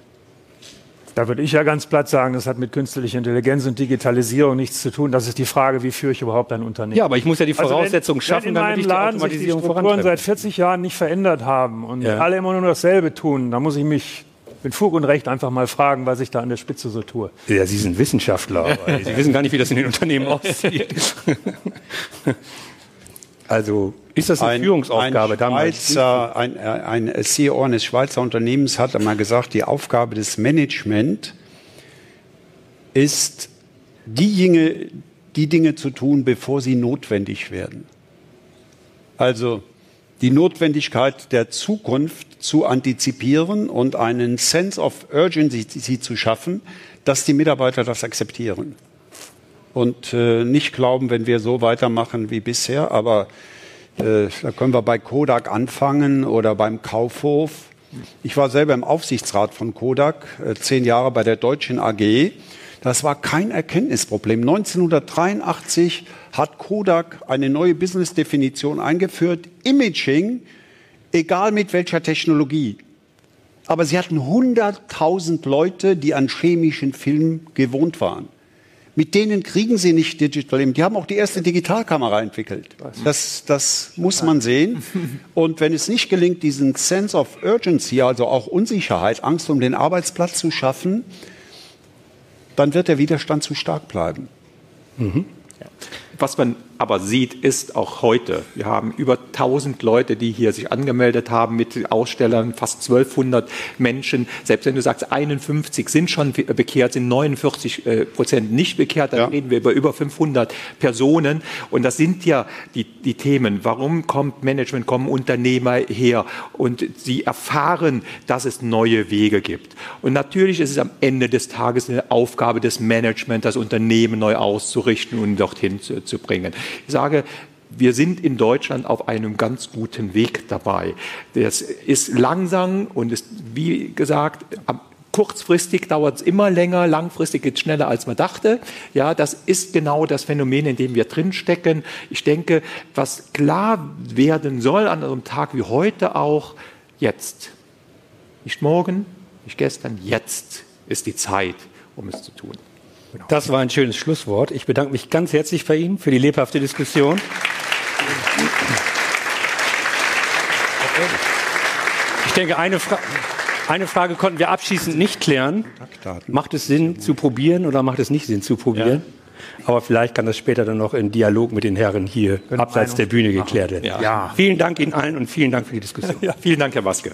Da würde ich ja ganz platt sagen, das hat mit künstlicher Intelligenz und Digitalisierung nichts zu tun. Das ist die Frage, wie führe ich überhaupt ein Unternehmen? Ja, aber ich muss ja die Voraussetzungen also wenn, schaffen, wenn damit ich die Laden Automatisierung sich die Strukturen seit 40 Jahren nicht verändert haben und ja. alle immer nur dasselbe tun, dann muss ich mich mit Fug und Recht einfach mal fragen, was ich da an der Spitze so tue. Ja, Sie sind Wissenschaftler, aber Sie wissen gar nicht, wie das in den Unternehmen aussieht. also ist das eine ein, Führungsaufgabe ein Schweizer, ein, ein CEO eines Schweizer Unternehmens hat einmal gesagt, die Aufgabe des Management ist, die Dinge, die Dinge zu tun, bevor sie notwendig werden. Also die Notwendigkeit der Zukunft zu antizipieren und einen Sense of Urgency zu schaffen, dass die Mitarbeiter das akzeptieren. Und äh, nicht glauben, wenn wir so weitermachen wie bisher, aber äh, da können wir bei Kodak anfangen oder beim Kaufhof. Ich war selber im Aufsichtsrat von Kodak, äh, zehn Jahre bei der Deutschen AG. Das war kein Erkenntnisproblem. 1983 hat Kodak eine neue Business-Definition eingeführt. Imaging, egal mit welcher Technologie. Aber sie hatten 100.000 Leute, die an chemischen Film gewohnt waren. Mit denen kriegen sie nicht Digital Image. Die haben auch die erste Digitalkamera entwickelt. Das, das muss man sehen. Und wenn es nicht gelingt, diesen Sense of Urgency, also auch Unsicherheit, Angst um den Arbeitsplatz zu schaffen, dann wird der Widerstand zu stark bleiben. Mhm. Was man aber sieht, ist auch heute. Wir haben über 1000 Leute, die hier sich angemeldet haben mit Ausstellern, fast 1200 Menschen. Selbst wenn du sagst, 51 sind schon bekehrt, sind 49 äh, Prozent nicht bekehrt, dann ja. reden wir über über 500 Personen. Und das sind ja die, die Themen. Warum kommt Management, kommen Unternehmer her und sie erfahren, dass es neue Wege gibt. Und natürlich ist es am Ende des Tages eine Aufgabe des Management, das Unternehmen neu auszurichten und dorthin zu, zu bringen. Ich sage, wir sind in Deutschland auf einem ganz guten Weg dabei. Das ist langsam und ist, wie gesagt, kurzfristig dauert es immer länger, langfristig geht es schneller, als man dachte. Ja, das ist genau das Phänomen, in dem wir drinstecken. Ich denke, was klar werden soll an einem Tag wie heute auch, jetzt. Nicht morgen, nicht gestern, jetzt ist die Zeit, um es zu tun. Genau. Das war ein schönes Schlusswort. Ich bedanke mich ganz herzlich bei Ihnen für die lebhafte Diskussion. Ich denke, eine, Fra eine Frage konnten wir abschließend nicht klären. Macht es Sinn zu probieren oder macht es nicht Sinn zu probieren? Ja. Aber vielleicht kann das später dann noch in Dialog mit den Herren hier abseits der Bühne geklärt werden. Ja. Ja. Vielen Dank Ihnen allen und vielen Dank für die Diskussion. vielen Dank, Herr Waske.